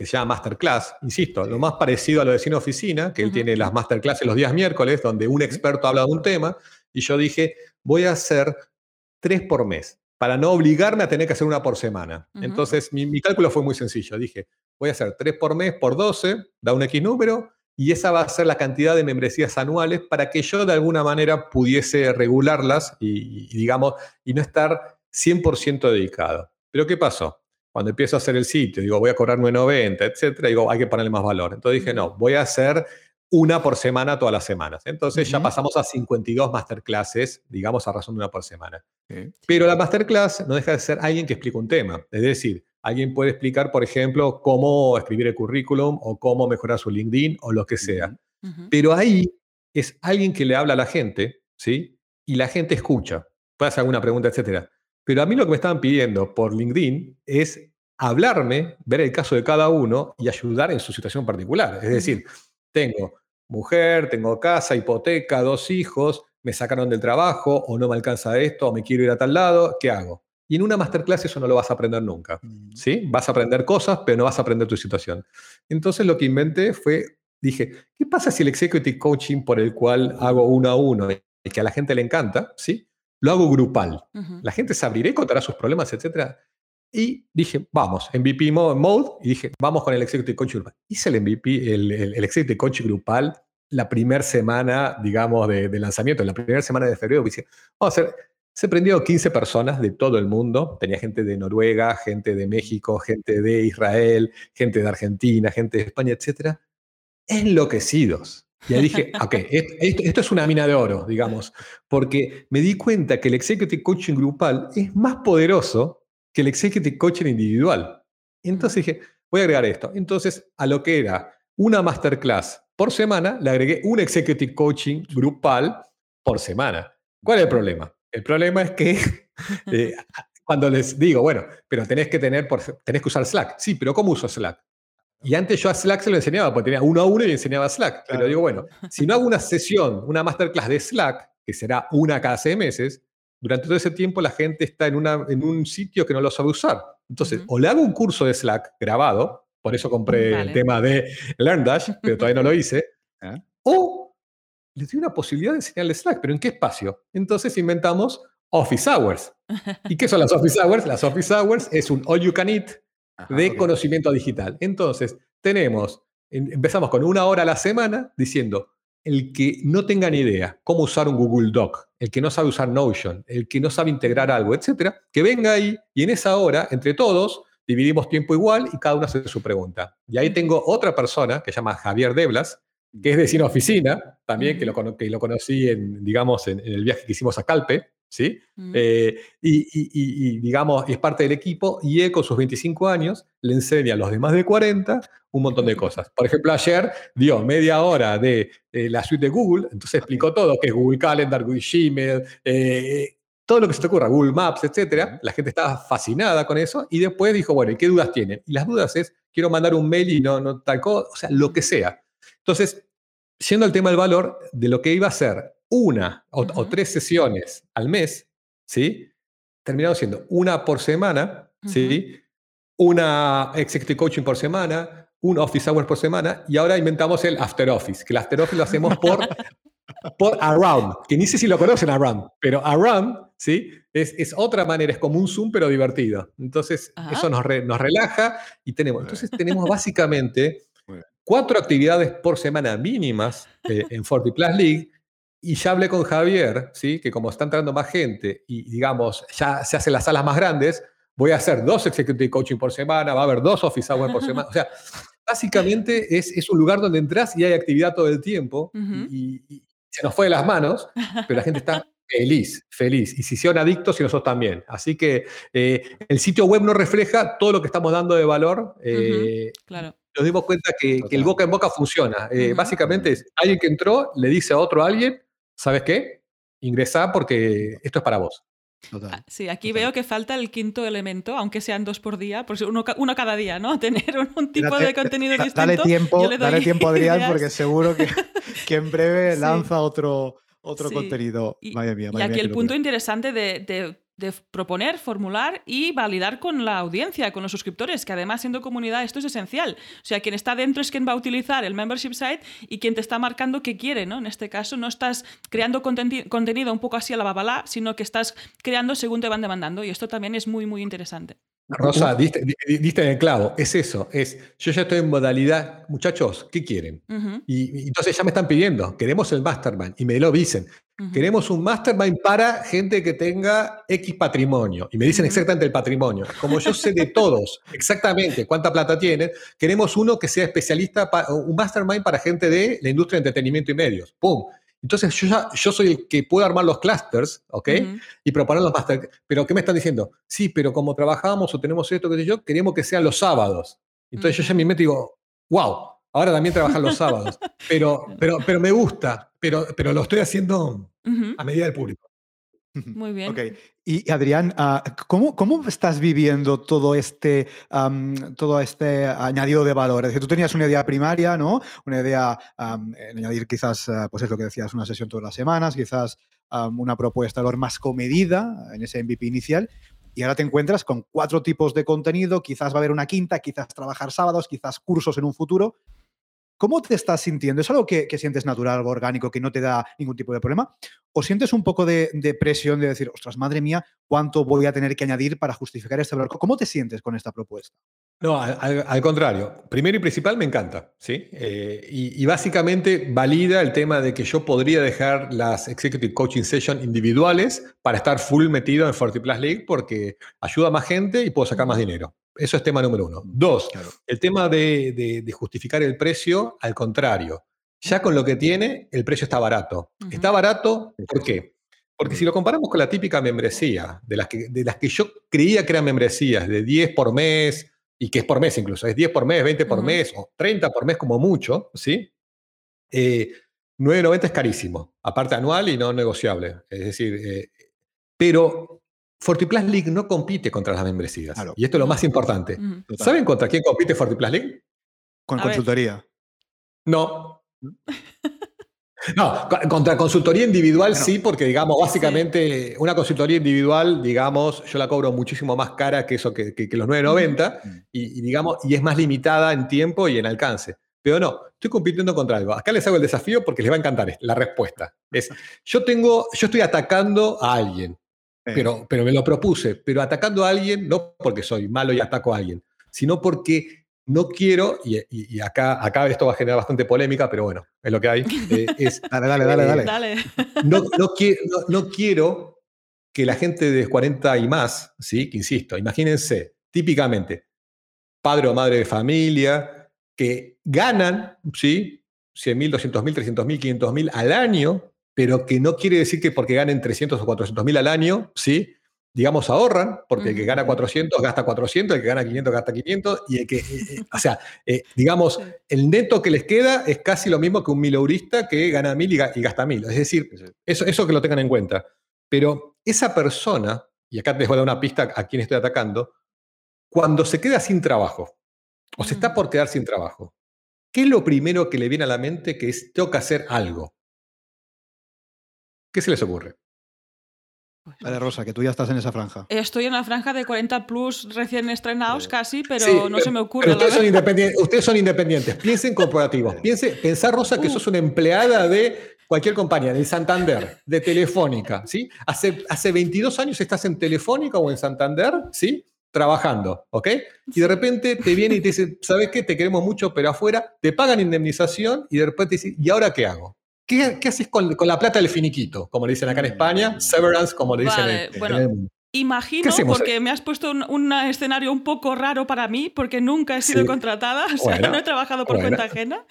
C: que se llama Masterclass, insisto, lo más parecido a lo de Cine Oficina, que él tiene las Masterclasses los días miércoles, donde un experto habla de un tema, y yo dije, voy a hacer tres por mes, para no obligarme a tener que hacer una por semana. Entonces, mi, mi cálculo fue muy sencillo. Dije, voy a hacer tres por mes por 12, da un X número, y esa va a ser la cantidad de membresías anuales para que yo de alguna manera pudiese regularlas y, y, digamos, y no estar 100% dedicado. Pero ¿qué pasó? Cuando empiezo a hacer el sitio, digo, voy a cobrar 9.90, etcétera, digo, hay que ponerle más valor. Entonces dije, no, voy a hacer una por semana todas las semanas. Entonces ya
A: Ujú.
C: pasamos a 52 masterclasses, digamos, a razón de una por semana. Pero la masterclass no deja de ser alguien que explica un tema. Es decir, alguien puede explicar, por ejemplo, cómo escribir el currículum o cómo mejorar su LinkedIn o lo que sea.
B: Ujú.
C: Pero ahí es alguien que le habla a la gente, ¿sí? Y la gente escucha. Puede hacer alguna pregunta, etcétera. Pero a mí lo que me estaban pidiendo por LinkedIn es hablarme, ver el caso de cada uno y ayudar en su situación particular. Es decir, tengo mujer, tengo casa, hipoteca, dos hijos, me sacaron del trabajo o no me alcanza esto o me quiero ir a tal lado, ¿qué hago? Y en una masterclass eso no lo vas a aprender nunca.
A: Mm.
C: ¿sí? Vas a aprender cosas, pero no vas a aprender tu situación. Entonces lo que inventé fue, dije, ¿qué pasa si el executive coaching por el cual hago uno a uno y que a la gente le encanta, ¿sí? Lo hago grupal.
B: Ujú.
C: La gente se abrirá y contará sus problemas, etcétera. Y dije, vamos, MVP mo- mode, y dije, vamos con el Executive Coaching Grupal. Hice el MVP, el, el, el Executive Coaching Grupal la primera semana, digamos, de, de lanzamiento, en la primera semana de febrero. Dije, vamos a hacer, se prendió 15 personas de todo el mundo. Tenía gente de Noruega, gente de México, gente de Israel, gente de Argentina, gente de España, etcétera. Enloquecidos. Y ahí dije, ok, esto, esto- es una mina de oro, digamos, porque me di cuenta que el Executive Coaching Grupal es más poderoso que el Executive Coaching individual. Entonces dije, voy a agregar esto. Entonces, a lo que era una masterclass por semana, le agregué un Executive Coaching grupal por semana. ¿Cuál es el problema? El problema es que eh, cuando les digo, bueno, pero tenés que tener, por, tenés que usar Slack. Sí, pero ¿cómo uso Slack? Y antes yo a Slack se lo enseñaba, porque tenía uno a uno y enseñaba Slack. Pero
A: Claro.
C: digo, bueno, si no hago una sesión, una masterclass de Slack, que será una cada seis meses, durante todo ese tiempo la gente está en, una, en un sitio que no lo sabe usar. Entonces,
B: Ujú.
C: o le hago un curso de Slack grabado, por eso compré
B: Vale.
C: el tema de LearnDash, pero todavía no lo hice,
A: ¿Eh?
C: o les doy una posibilidad de enseñarle Slack, pero ¿en qué espacio? Entonces inventamos Office Hours. ¿Y qué son las Office Hours? Las Office Hours es un all you can eat
A: Ajá,
C: de conocimiento digital. Entonces, tenemos, em- empezamos con una hora a la semana diciendo, el que no tenga ni idea cómo usar un Google Doc, el que no sabe usar Notion, el que no sabe integrar algo, etcétera, que venga ahí y en esa hora, entre todos, dividimos tiempo igual y cada uno hace su pregunta. Y ahí tengo otra persona que se llama Javier Deblas, que es de Cine Oficina, también, que lo, que lo conocí en, digamos, en, en el viaje que hicimos a Calpe, ¿sí?
B: Ujú.
C: Eh, y, y- y- y, digamos, es parte del equipo y él con sus 25 años le enseña a los demás de 40 un montón de cosas. Por ejemplo, ayer dio media hora de eh, la suite de Google, entonces explicó todo, que es Google Calendar, Google Gmail, eh, todo lo que se te ocurra, Google Maps, etcétera. La gente estaba fascinada con eso y después dijo, bueno, ¿y qué dudas tienen? Y las dudas es, quiero mandar un mail y no, no tal cosa, o sea, lo que sea. Entonces, siendo el tema del valor, de lo que iba a ser una o, o
B: Ujú.
C: tres sesiones al mes, ¿sí? Terminaron siendo una por semana, ¿sí? Una executive coaching por semana, un office hours por semana, y ahora inventamos el after office, que el after office lo hacemos por, por Around, que ni sé si lo conocen Around, pero Around, ¿sí? Es, es otra manera, es como un Zoom, pero divertido. Entonces,
B: Ajá.
C: eso nos, re- nos relaja y tenemos. Entonces, tenemos básicamente cuatro actividades por semana mínimas eh, en Forty Plus League y ya hablé con Javier, ¿sí? que como está entrando más gente y digamos, ya se hacen las salas más grandes, voy a hacer dos executive coaching por semana, va a haber dos office hours por semana. O sea, básicamente es, es un lugar donde entras y hay actividad todo el tiempo y, se nos fue de las manos, pero la gente está feliz, feliz. Y si son adictos y nosotros también. Así que eh, el sitio web no refleja todo lo que estamos dando de valor.
B: Eh, claro.
C: Nos dimos cuenta que, el boca en boca funciona. Eh, básicamente es alguien que entró, le dice a otro alguien, ¿sabes qué? Ingresa porque esto es para vos.
B: Ah, sí, aquí veo que falta el quinto elemento, aunque sean dos por día, por uno, uno cada día, ¿no? Tener un, tipo de contenido distinto.
A: Dale tiempo, dale tiempo Adrián, porque seguro que, que en breve lanza otro, otro contenido. Y, mía,
B: y aquí el punto interesante de de proponer, formular y validar con la audiencia, con los suscriptores, que además siendo comunidad esto es esencial. O sea, quien está dentro es quien va a utilizar el membership site y quien te está marcando qué quiere, ¿no? En este caso no estás creando contenido un poco así a la babalá, sino que estás creando según te van demandando y esto también es muy, muy interesante.
C: Rosa, diste, en el clavo, es eso, es, yo ya estoy en modalidad, muchachos, ¿qué quieren? y, entonces ya me están pidiendo, queremos el mastermind, y me lo dicen, queremos un mastermind para gente que tenga X patrimonio, y me dicen exactamente el patrimonio, como yo sé de todos, exactamente cuánta plata tienen, queremos uno que sea especialista, un mastermind para gente de la industria de entretenimiento y medios, ¡pum! Entonces yo, yo soy el que puedo armar los clusters, ¿ok? Y proponer los master. Pero ¿qué me están diciendo? Sí, pero como trabajamos o tenemos esto, que sé yo, queremos que sean los sábados. Entonces yo ya me meto digo, wow, ahora también trabajar los sábados. Pero, pero, pero me gusta, pero, pero lo estoy haciendo a medida del público.
B: Muy bien.
A: Ok. Y Adrián, ah, ¿cómo, ¿cómo, estás viviendo todo este, todo este añadido de valor? Es decir, tú tenías una idea primaria, ¿no? Una idea en añadir quizás, ah, pues es lo que decías, una sesión todas las semanas, quizás una propuesta de valor más comedida en ese MVP inicial. Y ahora te encuentras con cuatro tipos de contenido, quizás va a haber una quinta, quizás trabajar sábados, quizás cursos en un futuro. ¿Cómo te estás sintiendo? ¿Es algo que, sientes natural, algo orgánico, que no te da ningún tipo de problema? ¿O sientes un poco de, presión de decir, ostras, madre mía, cuánto voy a tener que añadir para justificar este valor? ¿Cómo te sientes con esta propuesta?
C: No, al, contrario. Primero y principal me encanta, ¿sí? Eh, y, básicamente valida el tema de que yo podría dejar las Executive Coaching Sessions individuales para estar full metido en Forty Plus League porque ayuda a más gente y puedo sacar más dinero. Eso es tema número uno. Dos, el tema de, justificar el precio, al contrario. Ya con lo que tiene, el precio está barato. Está barato, ¿por qué? Porque si lo comparamos con la típica membresía, de las que, de las que yo creía que eran membresías, de 10 por mes, y que es por mes incluso, es 10 por mes, 20 por mes, o 30 por mes como mucho, ¿sí? Eh, 9.90 es carísimo, aparte anual y no negociable. Es decir, eh, pero FortiPlus League no compite contra las membresías. Y esto es lo más importante. ¿Saben contra quién compite FortiPlus League?
A: Con consultoría.
C: No. No, contra consultoría individual sí, porque digamos, básicamente una consultoría individual, digamos, yo la cobro muchísimo más cara que eso que, los 9.90 y, digamos, y es más limitada en tiempo y en alcance. Pero no, estoy compitiendo contra algo. Acá les hago el desafío porque les va a encantar la respuesta. Es, yo tengo, yo estoy atacando a alguien. Pero, pero me lo propuse, pero atacando a alguien, no porque soy malo y ataco a alguien, sino porque no quiero, y, acá, acá esto va a generar bastante polémica, pero bueno, es lo que hay. Eh,
A: dale, dale, dale, dale.
C: No, no, quiero, que la gente de 40 y más, ¿sí? que insisto, imagínense, típicamente, padre o madre de familia, que ganan ¿sí? 100 mil, 200 mil, 300 mil, 500 mil al año, pero que no quiere decir que porque ganen 300 o 400 mil al año, ¿sí? digamos, ahorran, porque el que gana 400 gasta 400, el que gana 500 gasta 500, y el que, eh, eh, o sea, eh, digamos, el neto que les queda es casi lo mismo que un mileurista que gana mil y, gasta mil. Es decir, eso, eso que lo tengan en cuenta. Pero esa persona, y acá les voy a dar una pista a quien estoy atacando, cuando se queda sin trabajo, o se está por quedar sin trabajo, ¿qué es lo primero que le viene a la mente que es, tengo que hacer algo? ¿Qué se les ocurre?
A: Pues Vale, Rosa, que tú ya estás en esa franja.
B: Estoy en la franja de 40 plus recién estrenados casi, pero no se me ocurre.
C: ustedes, son independientes, ustedes, son independientes, piensen corporativos. Piense, pensar, Rosa, que uh. sos una empleada de cualquier compañía, de Santander, de Telefónica. ¿sí? Hace, hace 22 años estás en Telefónica o en Santander, ¿sí? trabajando, ¿ok? Y de repente te viene y te dice, ¿sabes qué? Te queremos mucho, pero afuera, te pagan indemnización y de repente te dice, ¿y ahora qué hago? ¿Qué, qué haces con, con la plata del finiquito? Como le dicen acá en España, severance, como le dicen
B: Vale,
C: en, en
B: bueno,
C: el mundo.
B: Imagino,
C: ¿Qué hacemos
B: porque me has puesto un, un escenario un poco raro para mí, porque nunca he sido
C: Sí.
B: contratada, o sea,
C: Bueno,
B: no he trabajado por
C: bueno.
B: cuenta ajena.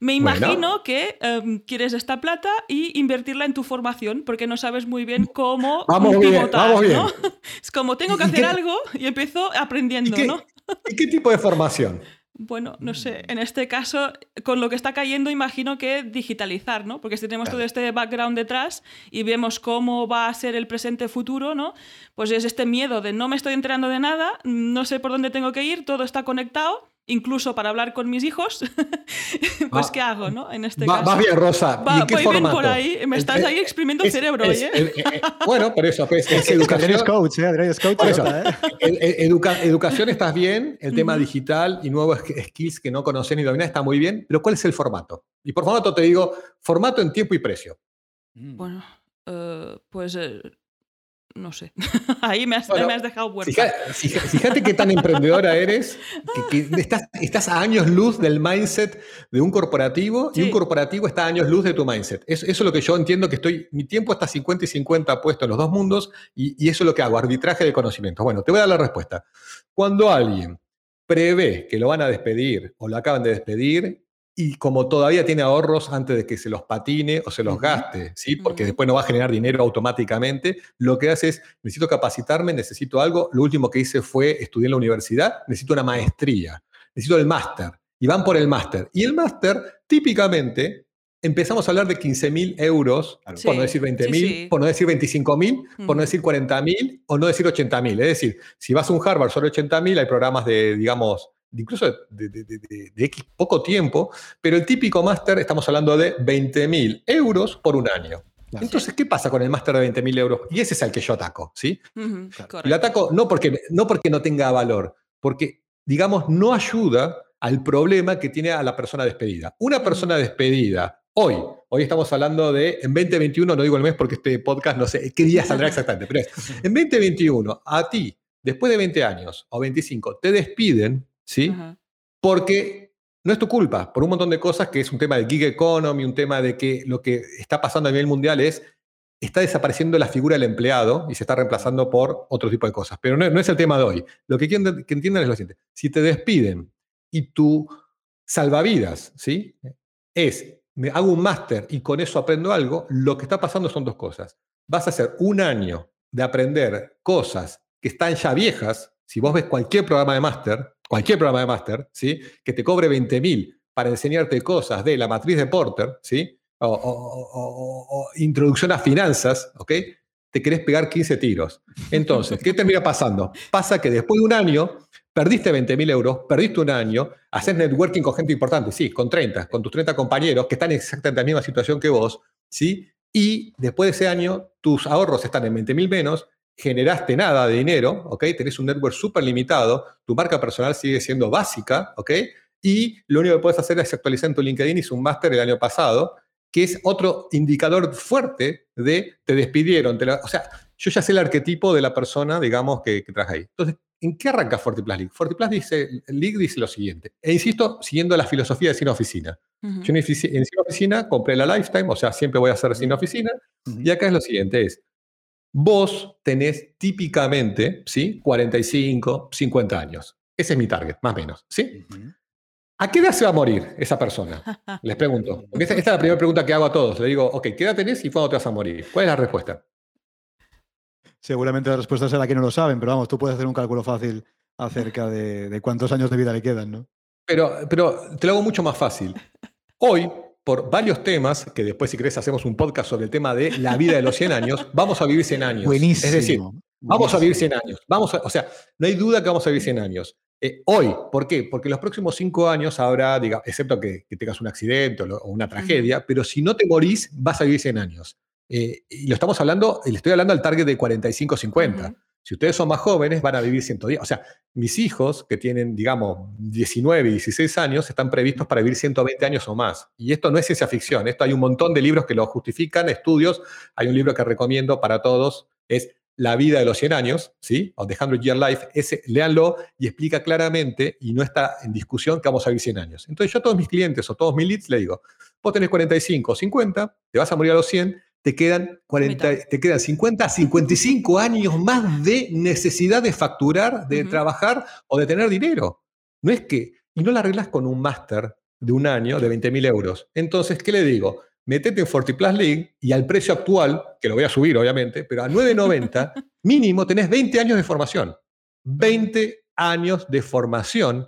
B: Me
C: Bueno.
B: imagino que em, quieres esta plata y invertirla en tu formación, porque no sabes muy bien cómo
C: Vamos bien,
B: pivotar,
C: vamos bien.
B: ¿no? Es como tengo que
C: ¿Y
B: hacer
C: qué-
B: algo y empiezo
C: ¿Y
B: aprendiendo,
C: qué,
B: ¿no?
C: y qué tipo de formación?
B: Bueno, no sé, en este caso, con lo que está cayendo, imagino que digitalizar, ¿no? Porque si tenemos
A: Claro.
B: todo este background detrás y vemos cómo va a ser el presente futuro, ¿no? Pues es este miedo de no me estoy enterando de nada, no sé por dónde tengo que ir, todo está conectado, incluso para hablar con mis hijos, pues
C: Va-
B: ¿qué hago, no? En este
C: Va,
B: caso.
C: vas bien, Rosa.
B: Va-
C: ¿Y en qué
B: voy bien
C: formato?
B: por ahí, me estás
C: Es-
B: ahí exprimiendo el
C: es-
B: cerebro,
C: es- eh, eh, eh, bueno, por eso, pues, es educación.
A: es coach, ¿eh? Adrián es coach.
C: Por eso.
A: ¿eh?
C: Ed- ed- educa- educación estás bien, el tema digital y nuevos sk- skills que no conoces ni dominas está muy bien, pero ¿cuál es el formato? Y por formato te digo, formato en tiempo y precio.
B: Bueno, eh, pues eh, no sé. ahí me has,
C: Bueno,
B: me has dejado
C: fija- Fíjate qué tan emprendedora eres, que, que estás, estás a años luz del mindset de un corporativo y un corporativo está a años luz de tu mindset. Es- eso es lo que yo entiendo que estoy, mi tiempo está 50 y 50 puesto en los dos mundos y, y eso es lo que hago, arbitraje de conocimientos. Bueno, te voy a dar la respuesta. Cuando alguien prevé que lo van a despedir o lo acaban de despedir y como todavía tiene ahorros antes de que se los patine o se los gaste, ¿sí? porque después no va a generar dinero automáticamente, lo que hace es, necesito capacitarme, necesito algo, lo último que hice fue estudiar en la universidad, necesito una maestría, necesito el máster, y van por el máster. Y el máster, típicamente, empezamos a hablar de 15 mil euros,
A: Claro.
C: por
B: Sí,
C: no decir 20 mil,
B: sí, sí.
C: por no decir 25 mil, por no decir 40 mil o no decir 80 mil. Es decir, si vas a un Harvard solo 80 mil, hay programas de, digamos, incluso de, de- de- de- de X poco tiempo, pero el típico máster estamos hablando de 20 mil euros por un año.
A: Claro.
C: Entonces, ¿qué pasa con el máster de 20 mil euros? Y ese es al que yo ataco, ¿sí? Y lo ataco no porque, no porque no tenga valor, porque, digamos, no ayuda al problema que tiene a la persona despedida. Una persona despedida, hoy, hoy estamos hablando de, en 2021, no digo el mes porque este podcast no sé qué día saldrá exactamente, pero es, en 2021, a ti, después de 20 años o 25, te despiden, ¿sí?
B: Ajá.
C: porque no es tu culpa, por un montón de cosas que es un tema de gig economy, un tema de que lo que está pasando a nivel mundial es, está desapareciendo la figura del empleado y se está reemplazando por otro tipo de cosas. Pero no, no es el tema de hoy. Lo que quieren que entiendan es lo siguiente. Si te despiden y tu salvavidas, ¿sí? Es, me hago un máster y con eso aprendo algo, lo que está pasando son dos cosas. Vas a hacer un año de aprender cosas que están ya viejas. Si vos ves cualquier programa de máster, cualquier programa de máster, ¿sí? Que te cobre 20 mil para enseñarte cosas de la matriz de Porter, ¿sí? O, introducción a finanzas, ¿ok? Te querés pegar 15 tiros. Entonces, ¿qué termina pasando? Pasa que después de un año, perdiste 20 mil euros, perdiste un año, haces networking con gente importante, sí, con 30, con tus 30 compañeros que están exactamente en la misma situación que vos, ¿sí? Y después de ese año, tus ahorros están en 20 mil menos, generaste nada de dinero, ¿ok? Tenés un network súper limitado, tu marca personal sigue siendo básica, ¿ok? Y lo único que puedes hacer es actualizar en tu LinkedIn, hice un máster el año pasado, que es otro indicador fuerte de te despidieron. te la- o sea, yo ya sé el arquetipo de la persona, digamos, que, que trabaja ahí. Entonces, ¿en qué arranca Fortiplas League? Fortiplas dice, League dice lo siguiente, e insisto, siguiendo la filosofía de Cine Oficina. Yo en Cine Oficina compré la Lifetime, o sea, siempre voy a hacer Cine Oficina, y acá es lo siguiente, es, vos tenés típicamente, ¿sí? 45, 50 años. Ese es mi target, más o menos, ¿sí? ¿A qué edad se va a morir esa persona? Les pregunto. Porque esta, esta es la primera pregunta que hago a todos. Le digo, ok, ¿qué edad tenés y cuándo te vas a morir? ¿Cuál es la respuesta?
A: Seguramente la respuesta será que no lo saben, pero vamos, tú puedes hacer un cálculo fácil acerca de, de cuántos años de vida le quedan, ¿no?
C: Pero, pero te lo hago mucho más fácil. Hoy, por varios temas, que después si querés hacemos un podcast sobre el tema de la vida de los 100 años, vamos a vivir 100 años.
A: Buenísimo.
C: Es decir, Vamos a vivir 100 años. Vamos a- o sea, no hay duda que vamos a vivir 100 años. Eh, hoy, ¿por qué? Porque en los próximos 5 años habrá, diga, excepto que, que tengas un accidente o, lo- o una tragedia, pero si no te morís, vas a vivir 100 años. Eh, y lo estamos hablando, le estoy hablando al target de 45-50.
B: Ujú.
C: Si ustedes son más jóvenes, van a vivir 110. O sea, mis hijos, que tienen, digamos, 19 y 16 años, están previstos para vivir 120 años o más. Y esto no es ciencia ficción. Esto hay un montón de libros que lo justifican, estudios. Hay un libro que recomiendo para todos, es La vida de los 100 años, ¿sí? O The 100 Year Life, ese, léanlo y explica claramente y no está en discusión que vamos a vivir 100 años. Entonces yo a todos mis clientes o todos mis leads le digo, vos tenés 45 o 50, te vas a morir a los 100, te quedan, 40, te quedan 50 55 años más de necesidad de facturar, de trabajar o de tener dinero. No es que, y no la arreglas con un máster de un año de 20 mil euros. Entonces, ¿qué le digo? Metete en FortiPlus League y al precio actual, que lo voy a subir obviamente, pero a 9.90, mínimo tenés 20 años de formación. 20 años de formación,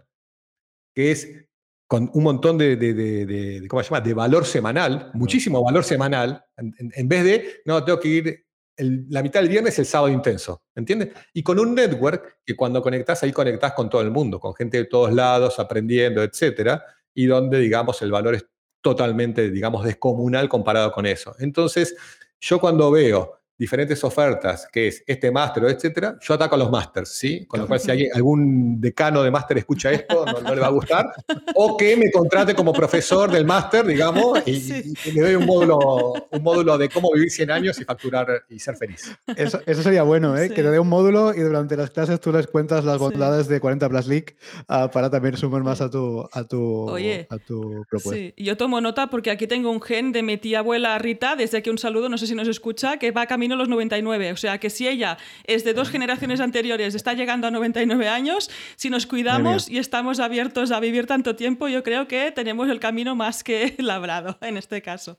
C: que es con un montón de, de, ¿cómo se llama? de valor semanal, muchísimo valor semanal, en, vez de, no, tengo que ir la mitad del viernes el sábado intenso, ¿entiendes? Y con un network que cuando conectas, ahí conectas con todo el mundo, con gente de todos lados, aprendiendo, etcétera, y donde, digamos, el valor es totalmente, digamos, descomunal comparado con eso. Entonces, yo cuando veo diferentes ofertas, que es este máster o etcétera, yo ataco a los másters, ¿sí? Con lo cual, si hay algún decano de máster escucha esto, no, le va a gustar. O que me contrate como profesor del máster, digamos, y, le doy un módulo, un módulo de cómo vivir 100 años y facturar y ser feliz.
A: Eso, sería bueno, ¿eh? Que te dé un módulo y durante las clases tú les cuentas las bondades de 40 Plus League ah, para también sumar más a tu, a tu, a tu propuesta. Sí,
B: yo tomo nota porque aquí tengo un gen de mi tía abuela Rita, desde aquí un saludo, no sé si nos escucha, que va a camino los 99. O sea que si ella es de dos generaciones anteriores, está llegando a 99 años, si nos cuidamos y estamos abiertos a vivir tanto tiempo, yo creo que tenemos el camino más que labrado en este caso.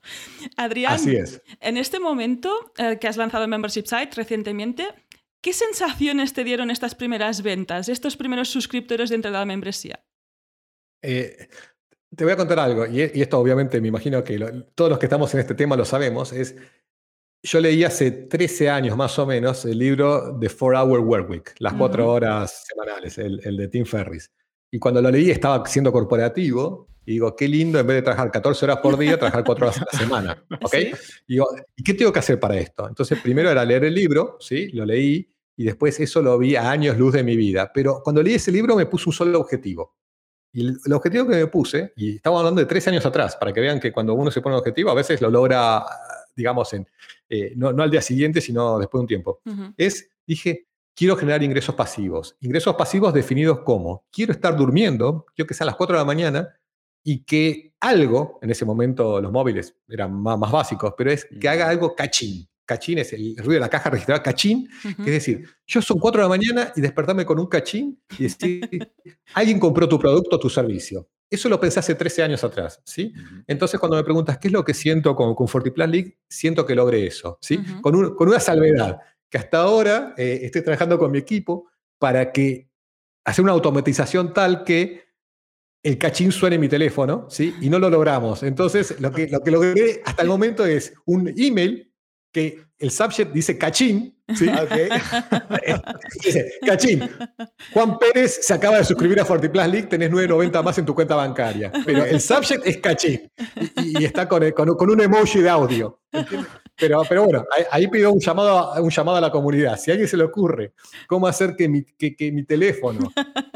B: Adrián,
C: Así es.
B: en este momento eh, que has lanzado el Membership Site recientemente, ¿qué sensaciones te dieron estas primeras ventas, estos primeros suscriptores dentro de la membresía?
C: Eh, te voy a contar algo, y, esto obviamente me imagino que todos los que estamos en este tema lo sabemos, es yo leí hace 13 años más o menos el libro The Four Hour Work Week, las cuatro horas semanales, el, de Tim Ferris. Y cuando lo leí estaba siendo corporativo y digo, qué lindo, en vez de trabajar 14 horas por día, trabajar 4 horas a la semana. ¿Ok? Y digo, ¿y qué tengo que hacer para esto? Entonces, primero era leer el libro, ¿sí? Lo leí y después eso lo vi a años luz de mi vida. Pero cuando leí ese libro me puse un solo objetivo. Y el, objetivo que me puse, y estamos hablando de tres años atrás, para que vean que cuando uno se pone un objetivo, a veces lo logra, digamos, en, eh, no, al día siguiente, sino después de un tiempo. Es, dije, quiero generar ingresos pasivos. Ingresos pasivos definidos como, quiero estar durmiendo, quiero que sean las 4 de la mañana y que algo, en ese momento los móviles eran más, básicos, pero es que haga algo cachín. Cachín es el ruido de la caja registrada cachín, que es decir, yo son 4 de la mañana y despertarme con un cachín y decir, alguien compró tu producto o tu servicio. Eso lo pensé hace 13 años atrás, ¿sí? Entonces, cuando me preguntas qué es lo que siento con, con FortiPlan League, siento que logré eso, ¿sí? con, una salvedad, que hasta ahora eh, estoy trabajando con mi equipo para que hacer una automatización tal que el cachín suene en mi teléfono, ¿sí? Y no lo logramos. Entonces, lo que, lo que logré hasta el momento es un email que el subject dice cachín, ¿sí? dice, cachín, Juan Pérez se acaba de suscribir a FortiPlus League, tenés 9.90 más en tu cuenta bancaria. Pero el subject es cachín y, está con, con, un emoji de audio. Pero, pero bueno, ahí, pido un llamado, un llamado a la comunidad. Si a alguien se le ocurre cómo hacer que mi, que, mi teléfono,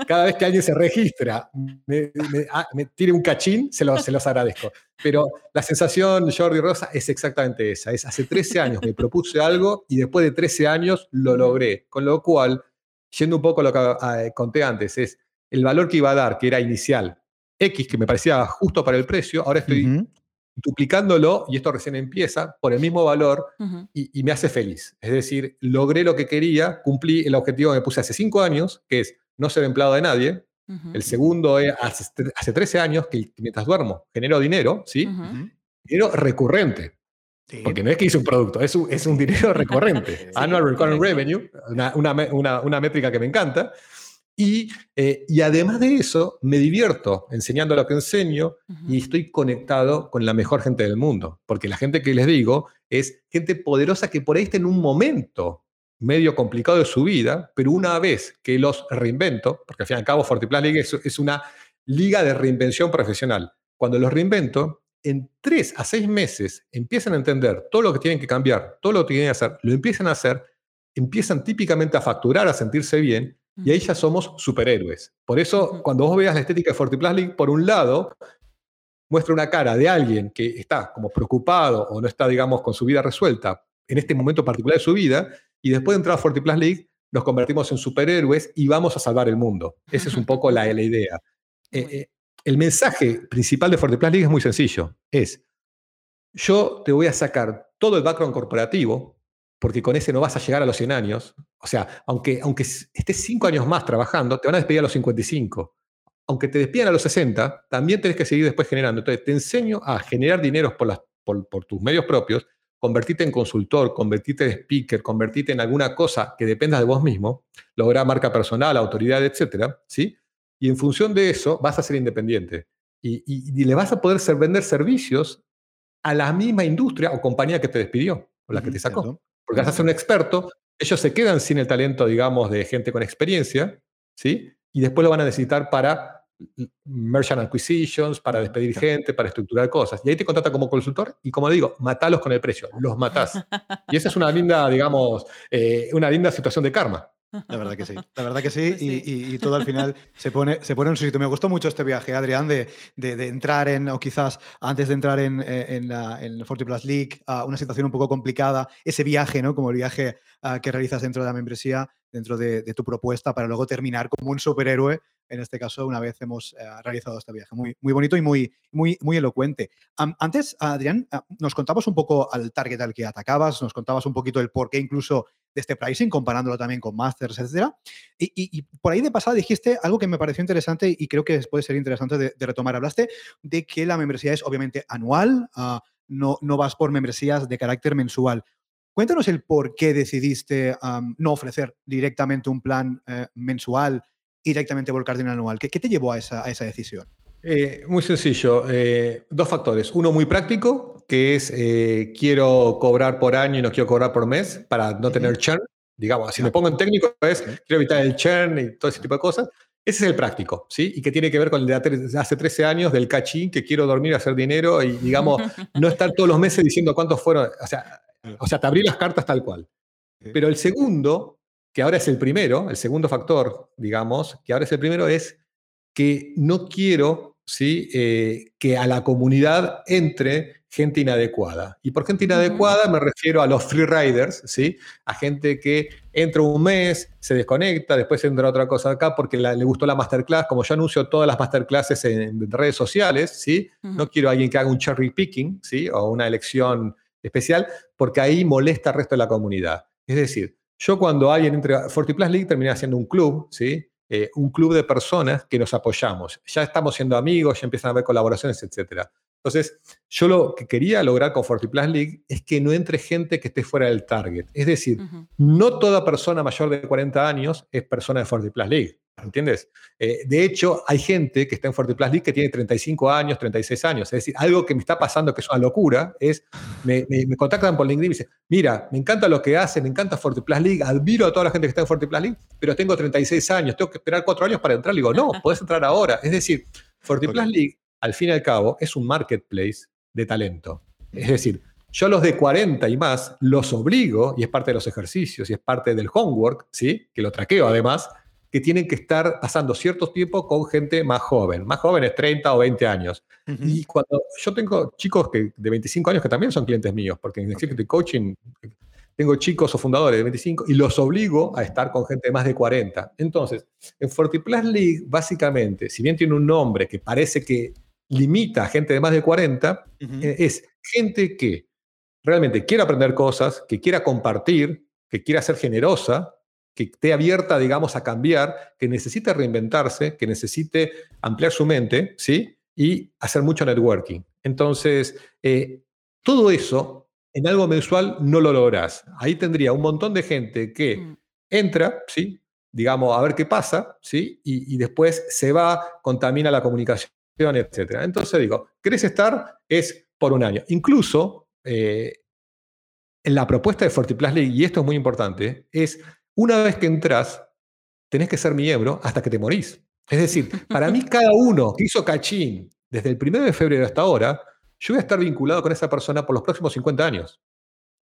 C: cada vez que alguien se registra, me, ah, tire un cachín, se, se los agradezco. Pero la sensación, Jordi Rosa, es exactamente esa. Es hace 13 años me propuse algo y después de 13 años lo logré. Con lo cual, yendo un poco a lo que conté antes, es el valor que iba a dar, que era inicial, X, que me parecía justo para el precio, ahora estoy duplicándolo, y esto recién empieza, por el mismo valor y, me hace feliz. Es decir, logré lo que quería, cumplí el objetivo que me puse hace cinco años, que es no ser empleado de nadie. El segundo es hace, hace, 13 años que mientras duermo genero dinero, ¿sí? Dinero recurrente. Porque no es que hice un producto, es un, es un dinero recurrente. Annual Recurring Revenue, una, una, una, métrica que me encanta. Y, eh, y, además de eso, me divierto enseñando lo que enseño y estoy conectado con la mejor gente del mundo. Porque la gente que les digo es gente poderosa que por ahí está en un momento medio complicado de su vida, pero una vez que los reinvento, porque al fin y al cabo Fortiplan League es, es una liga de reinvención profesional. Cuando los reinvento, en tres a seis meses empiezan a entender todo lo que tienen que cambiar, todo lo que tienen que hacer, lo empiezan a hacer, empiezan típicamente a facturar, a sentirse bien, y ahí ya somos superhéroes. Por eso, cuando vos veas la estética de Fortiplas Link, por un lado, muestra una cara de alguien que está como preocupado o no está, digamos, con su vida resuelta en este momento particular de su vida, y después de entrar a Forty Plus League, nos convertimos en superhéroes y vamos a salvar el mundo. Esa es un poco la, la idea. Eh, eh, el mensaje principal de Forty Plus League es muy sencillo. Es, yo te voy a sacar todo el background corporativo, porque con ese no vas a llegar a los 100 años. O sea, aunque, aunque estés 5 años más trabajando, te van a despedir a los 55. Aunque te despidan a los 60, también tenés que seguir después generando. Entonces, te enseño a generar dinero por, las, por, por tus medios propios, convertirte en consultor, convertirte en speaker, convertirte en alguna cosa que dependa de vos mismo, lograr marca personal, autoridad, etcétera, ¿sí? Y en función de eso vas a ser independiente. Y, y, le vas a poder ser, vender servicios a la misma industria o compañía que te despidió, o la que te sacó. Porque vas a ser un experto, ellos se quedan sin el talento, digamos, de gente con experiencia, ¿sí? Y después lo van a necesitar para merchant acquisitions, para despedir gente, para estructurar cosas. Y ahí te contrata como consultor y como digo, matalos con el precio, los matás. Y esa es una linda, digamos, eh, una linda situación de karma.
A: La verdad que sí, la verdad que sí, y, todo al final se pone, se pone en su sitio. Me gustó mucho este viaje, Adrián, de, de, entrar en, o quizás antes de entrar en, en, la, en Plus League, a una situación un poco complicada, ese viaje, ¿no? Como el viaje ah, que realizas dentro de la membresía, dentro de, tu propuesta, para luego terminar como un superhéroe en este caso, una vez hemos eh, realizado este viaje. Muy, muy bonito y muy, muy, muy elocuente. antes, Adrián, ah, nos contabas un poco al target al que atacabas, nos contabas un poquito el porqué incluso de este pricing, comparándolo también con Masters, etc. Y, por ahí de pasada dijiste algo que me pareció interesante y creo que puede ser interesante de, retomar. Hablaste de que la membresía es obviamente anual, ah, no, no vas por membresías de carácter mensual. Cuéntanos el por qué decidiste no ofrecer directamente un plan eh, mensual directamente volcarte en anual? ¿Qué, te llevó a esa, decisión?
C: Eh, muy sencillo. Eh, dos factores. Uno muy práctico, que es eh, quiero cobrar por año y no quiero cobrar por mes para no tener churn. Digamos, si me pongo en técnico, es quiero evitar el churn y todo ese tipo de cosas. Ese es el práctico, ¿sí? Y que tiene que ver con el de hace 13 años del cachín, que quiero dormir, hacer dinero y, digamos, no estar todos los meses diciendo cuántos fueron. O sea, o sea, te abrí las cartas tal cual. Pero el segundo que ahora es el primero, el segundo factor, digamos, que ahora es el primero, es que no quiero ¿sí? Eh, que a la comunidad entre gente inadecuada. Y por gente inadecuada me refiero a los freeriders, ¿sí? a gente que entra un mes, se desconecta, después entra otra cosa acá porque le gustó la masterclass. Como yo anuncio todas las masterclasses en, redes sociales, ¿sí? no quiero a alguien que haga un cherry picking ¿sí? o una elección especial, porque ahí molesta al resto de la comunidad. Es decir, yo cuando alguien entra a Forty Plus League terminé haciendo un club, ¿sí? Eh, un club de personas que nos apoyamos. Ya estamos siendo amigos, ya empiezan a haber colaboraciones, etc. Entonces, yo lo que quería lograr con Forty Plus League es que no entre gente que esté fuera del target. Es decir, no toda persona mayor de 40 años es persona de Forty Plus League. ¿Entiendes? Eh, de hecho, hay gente que está en Forty Plus League que tiene 35 años, 36 años. Es decir, algo que me está pasando que es una locura es, me, me, contactan por LinkedIn y me dicen, mira, me encanta lo que hacen, me encanta Forty Plus League, admiro a toda la gente que está en Forty Plus League, pero tengo 36 años, tengo que esperar 4 años para entrar. Le digo, no, puedes entrar ahora. Es decir, Forty Plus League, al fin y al cabo, es un marketplace de talento. Es decir, yo a los de 40 y más los obligo, y es parte de los ejercicios, y es parte del homework, ¿sí? que lo traqueo además, que tienen que estar pasando cierto tiempo con gente más joven, más jóvenes, 30 o 20 años. Y cuando yo tengo chicos que, de 25 años que también son clientes míos, porque en Executive Coaching tengo chicos o fundadores de 25 y los obligo a estar con gente de más de 40. Entonces, en FortiPlus League, básicamente, si bien tiene un nombre que parece que limita a gente de más de 40, eh, es gente que realmente quiere aprender cosas, que quiera compartir, que quiera ser generosa, que esté abierta, digamos, a cambiar, que necesite reinventarse, que necesite ampliar su mente, ¿sí? Y hacer mucho networking. Entonces, eh, todo eso en algo mensual no lo lográs. Ahí tendría un montón de gente que mm. entra, ¿sí? Digamos, a ver qué pasa, ¿sí? Y, después se va, contamina la comunicación, etc. Entonces digo, ¿querés estar? Es por un año. Incluso, eh, en la propuesta de FortiPlus League, y esto es muy importante, es una vez que entras, tenés que ser miembro hasta que te morís. Es decir, para mí cada uno que hizo cachín desde el 1 de febrero hasta ahora, yo voy a estar vinculado con esa persona por los próximos 50 años.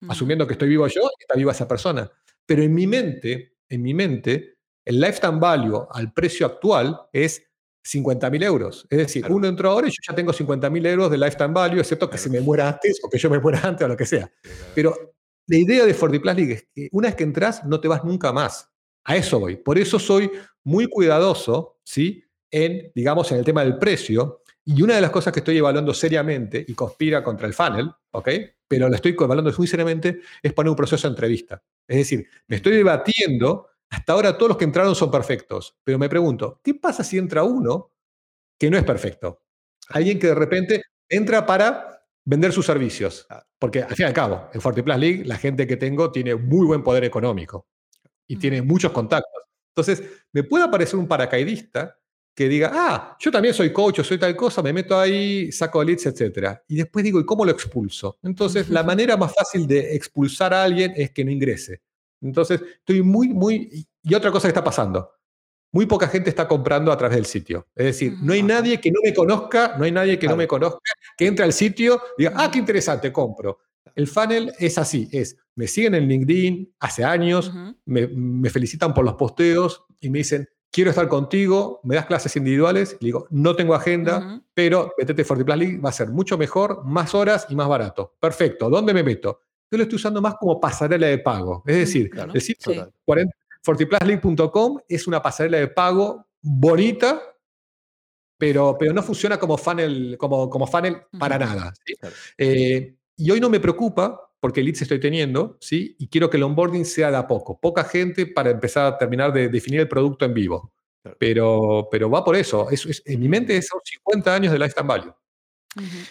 C: Asumiendo que estoy vivo yo, está viva esa persona. Pero en mi mente, en mi mente, el lifetime value al precio actual es 50.000 euros. Es decir, uno entró ahora y yo ya tengo 50.000 euros de lifetime value, excepto que se me muera antes o que yo me muera antes o lo que sea. Pero la idea de Fortiplas League es que una vez que entras, no te vas nunca más. A eso voy. Por eso soy muy cuidadoso, ¿sí? En, digamos, en el tema del precio. Y una de las cosas que estoy evaluando seriamente y conspira contra el funnel, ¿ok? Pero lo estoy evaluando muy seriamente, es poner un proceso de entrevista. Es decir, me estoy debatiendo, hasta ahora todos los que entraron son perfectos, pero me pregunto, ¿qué pasa si entra uno que no es perfecto? Alguien que de repente entra para vender sus servicios. Porque al fin y al cabo, en Fortiplas League, la gente que tengo tiene muy buen poder económico y tiene muchos contactos. Entonces, me puede aparecer un paracaidista que diga, ah, yo también soy coach o soy tal cosa, me meto ahí, saco leads, etc. Y después digo, ¿y cómo lo expulso? Entonces, la manera más fácil de expulsar a alguien es que no ingrese. Entonces, estoy muy, muy... Y otra cosa que está pasando, muy poca gente está comprando a través del sitio. Es decir, no hay nadie que no me conozca, no hay nadie que no me conozca, que entre al sitio y diga, ah, qué interesante, compro. El funnel es así, es, me siguen en LinkedIn hace años, me, felicitan por los posteos y me dicen, quiero estar contigo, me das clases individuales, y digo, no tengo agenda, pero metete Fortiplas League, va a ser mucho mejor, más horas y más barato. Perfecto, ¿dónde me meto? Yo lo estoy usando más como pasarela de pago. Es decir, el sitio fortiplusleague.com es una pasarela de pago bonita, pero, pero no funciona como funnel, como, como funnel para nada. Eh, y hoy no me preocupa porque leads estoy teniendo, ¿sí? Y quiero que el onboarding sea de a poco. Poca gente para empezar a terminar de definir el producto en vivo. Pero, pero va por eso. en mi mente son 50 años de lifetime value.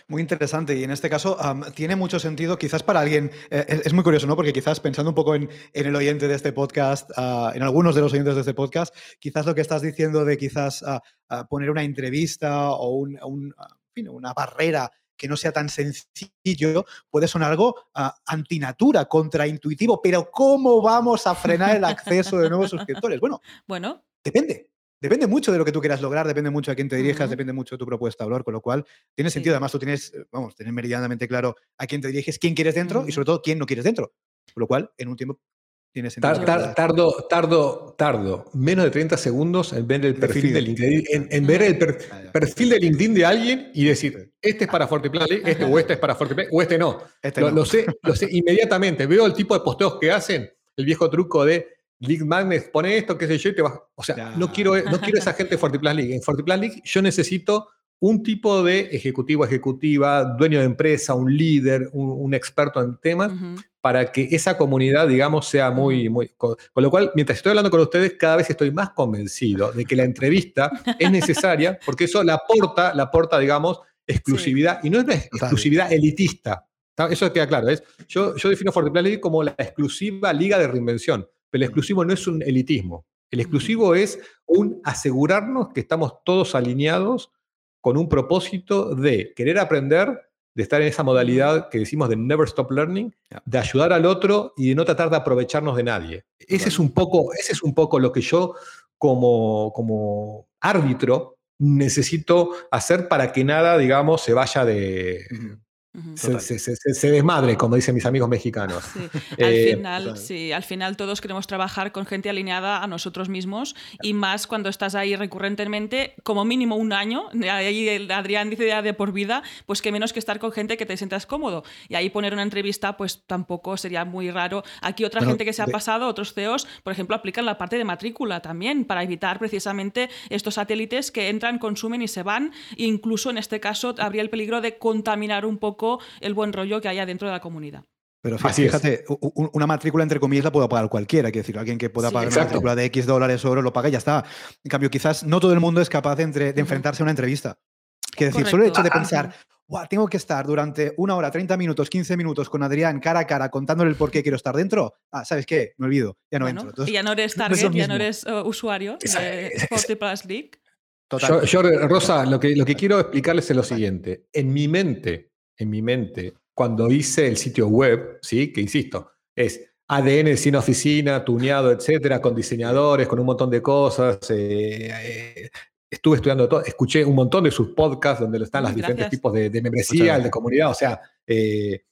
A: Muy interesante y en este caso tiene mucho sentido, quizás para alguien, eh, es, muy curioso, ¿no? Porque quizás pensando un poco en, el oyente de este podcast, ah, en algunos de los oyentes de este podcast, quizás lo que estás diciendo de quizás ah, ah, poner una entrevista o un, una barrera que no sea tan sencillo, puede sonar algo antinatura, contraintuitivo, pero ¿cómo vamos a frenar el acceso de nuevos suscriptores? Bueno,
B: bueno.
A: depende. Depende mucho de lo que tú quieras lograr, depende mucho a quién te dirijas, depende mucho de tu propuesta valor, con lo cual tiene sentido. Además, tú tienes, eh, vamos, tener meridianamente claro a quién te diriges, quién quieres dentro y sobre todo quién no quieres dentro. Con lo cual, en un tiempo tiene sentido.
C: tardo, tardo, tardo menos de 30 segundos en ver el perfil de LinkedIn, en, ver el perfil de LinkedIn de alguien y decir, este es para Forteplan, este o este es para Forteplan, o este no. Este lo, no. sé, lo sé inmediatamente. Veo el tipo de posteos que hacen, el viejo truco de League Magnet, pone esto, qué sé yo, y te vas. O sea, no quiero, no quiero esa gente de Fortiplan League. En Fortiplan League yo necesito un tipo de ejecutivo, ejecutiva, dueño de empresa, un líder, un, experto en temas, para que esa comunidad, digamos, sea muy, muy... Con, lo cual, mientras estoy hablando con ustedes, cada vez estoy más convencido de que la entrevista es necesaria, porque eso la aporta, la aporta, digamos, exclusividad, y no es una exclusividad elitista. Eso queda claro. Es, yo, yo defino Fortiplan League como la exclusiva liga de reinvención pero el exclusivo no es un elitismo. El exclusivo es un asegurarnos que estamos todos alineados con un propósito de querer aprender, de estar en esa modalidad que decimos de never stop learning, de ayudar al otro y de no tratar de aprovecharnos de nadie. Ese es un poco, ese es un poco lo que yo como, como árbitro necesito hacer para que nada, digamos, se vaya de, se, desmadre, como dicen mis amigos mexicanos.
B: al, eh, final, sí, al final todos queremos trabajar con gente alineada a nosotros mismos y más cuando estás ahí recurrentemente, como mínimo un año, ahí Adrián dice ya de por vida, pues que menos que estar con gente que te sientas cómodo. Y ahí poner una entrevista, pues tampoco sería muy raro. Aquí otra gente que se ha pasado, otros CEOs, por ejemplo, aplican la parte de matrícula también para evitar precisamente estos satélites que entran, consumen y se van. E incluso en este caso habría el peligro de contaminar un poco el buen rollo que haya dentro de la comunidad.
A: Pero fíjate, una matrícula entre comillas la puede pagar cualquiera, quiero decir, alguien que pueda pagar una matrícula de X dólares o euros lo paga y ya está. En cambio, quizás no todo el mundo es capaz de, enfrentarse a una entrevista. Quiero decir, solo el hecho de pensar, tengo que estar durante una hora, 30 minutos, 15 minutos con Adrián cara a cara contándole el por qué quiero estar dentro. Ah, ¿sabes qué? Me olvido, ya no entro.
B: y ya no eres target, ya no eres uh, usuario de Sporty Plus League.
C: Yo, Rosa, lo que, lo que quiero explicarles es lo siguiente. En mi mente, en mi mente cuando hice el sitio web, ¿sí? que insisto, es ADN sin oficina, tuneado, etcétera, con diseñadores, con un montón de cosas. Eh, eh, estuve estudiando todo, escuché un montón de sus podcasts donde están los diferentes tipos de, membresía, el de comunidad, o sea, eh,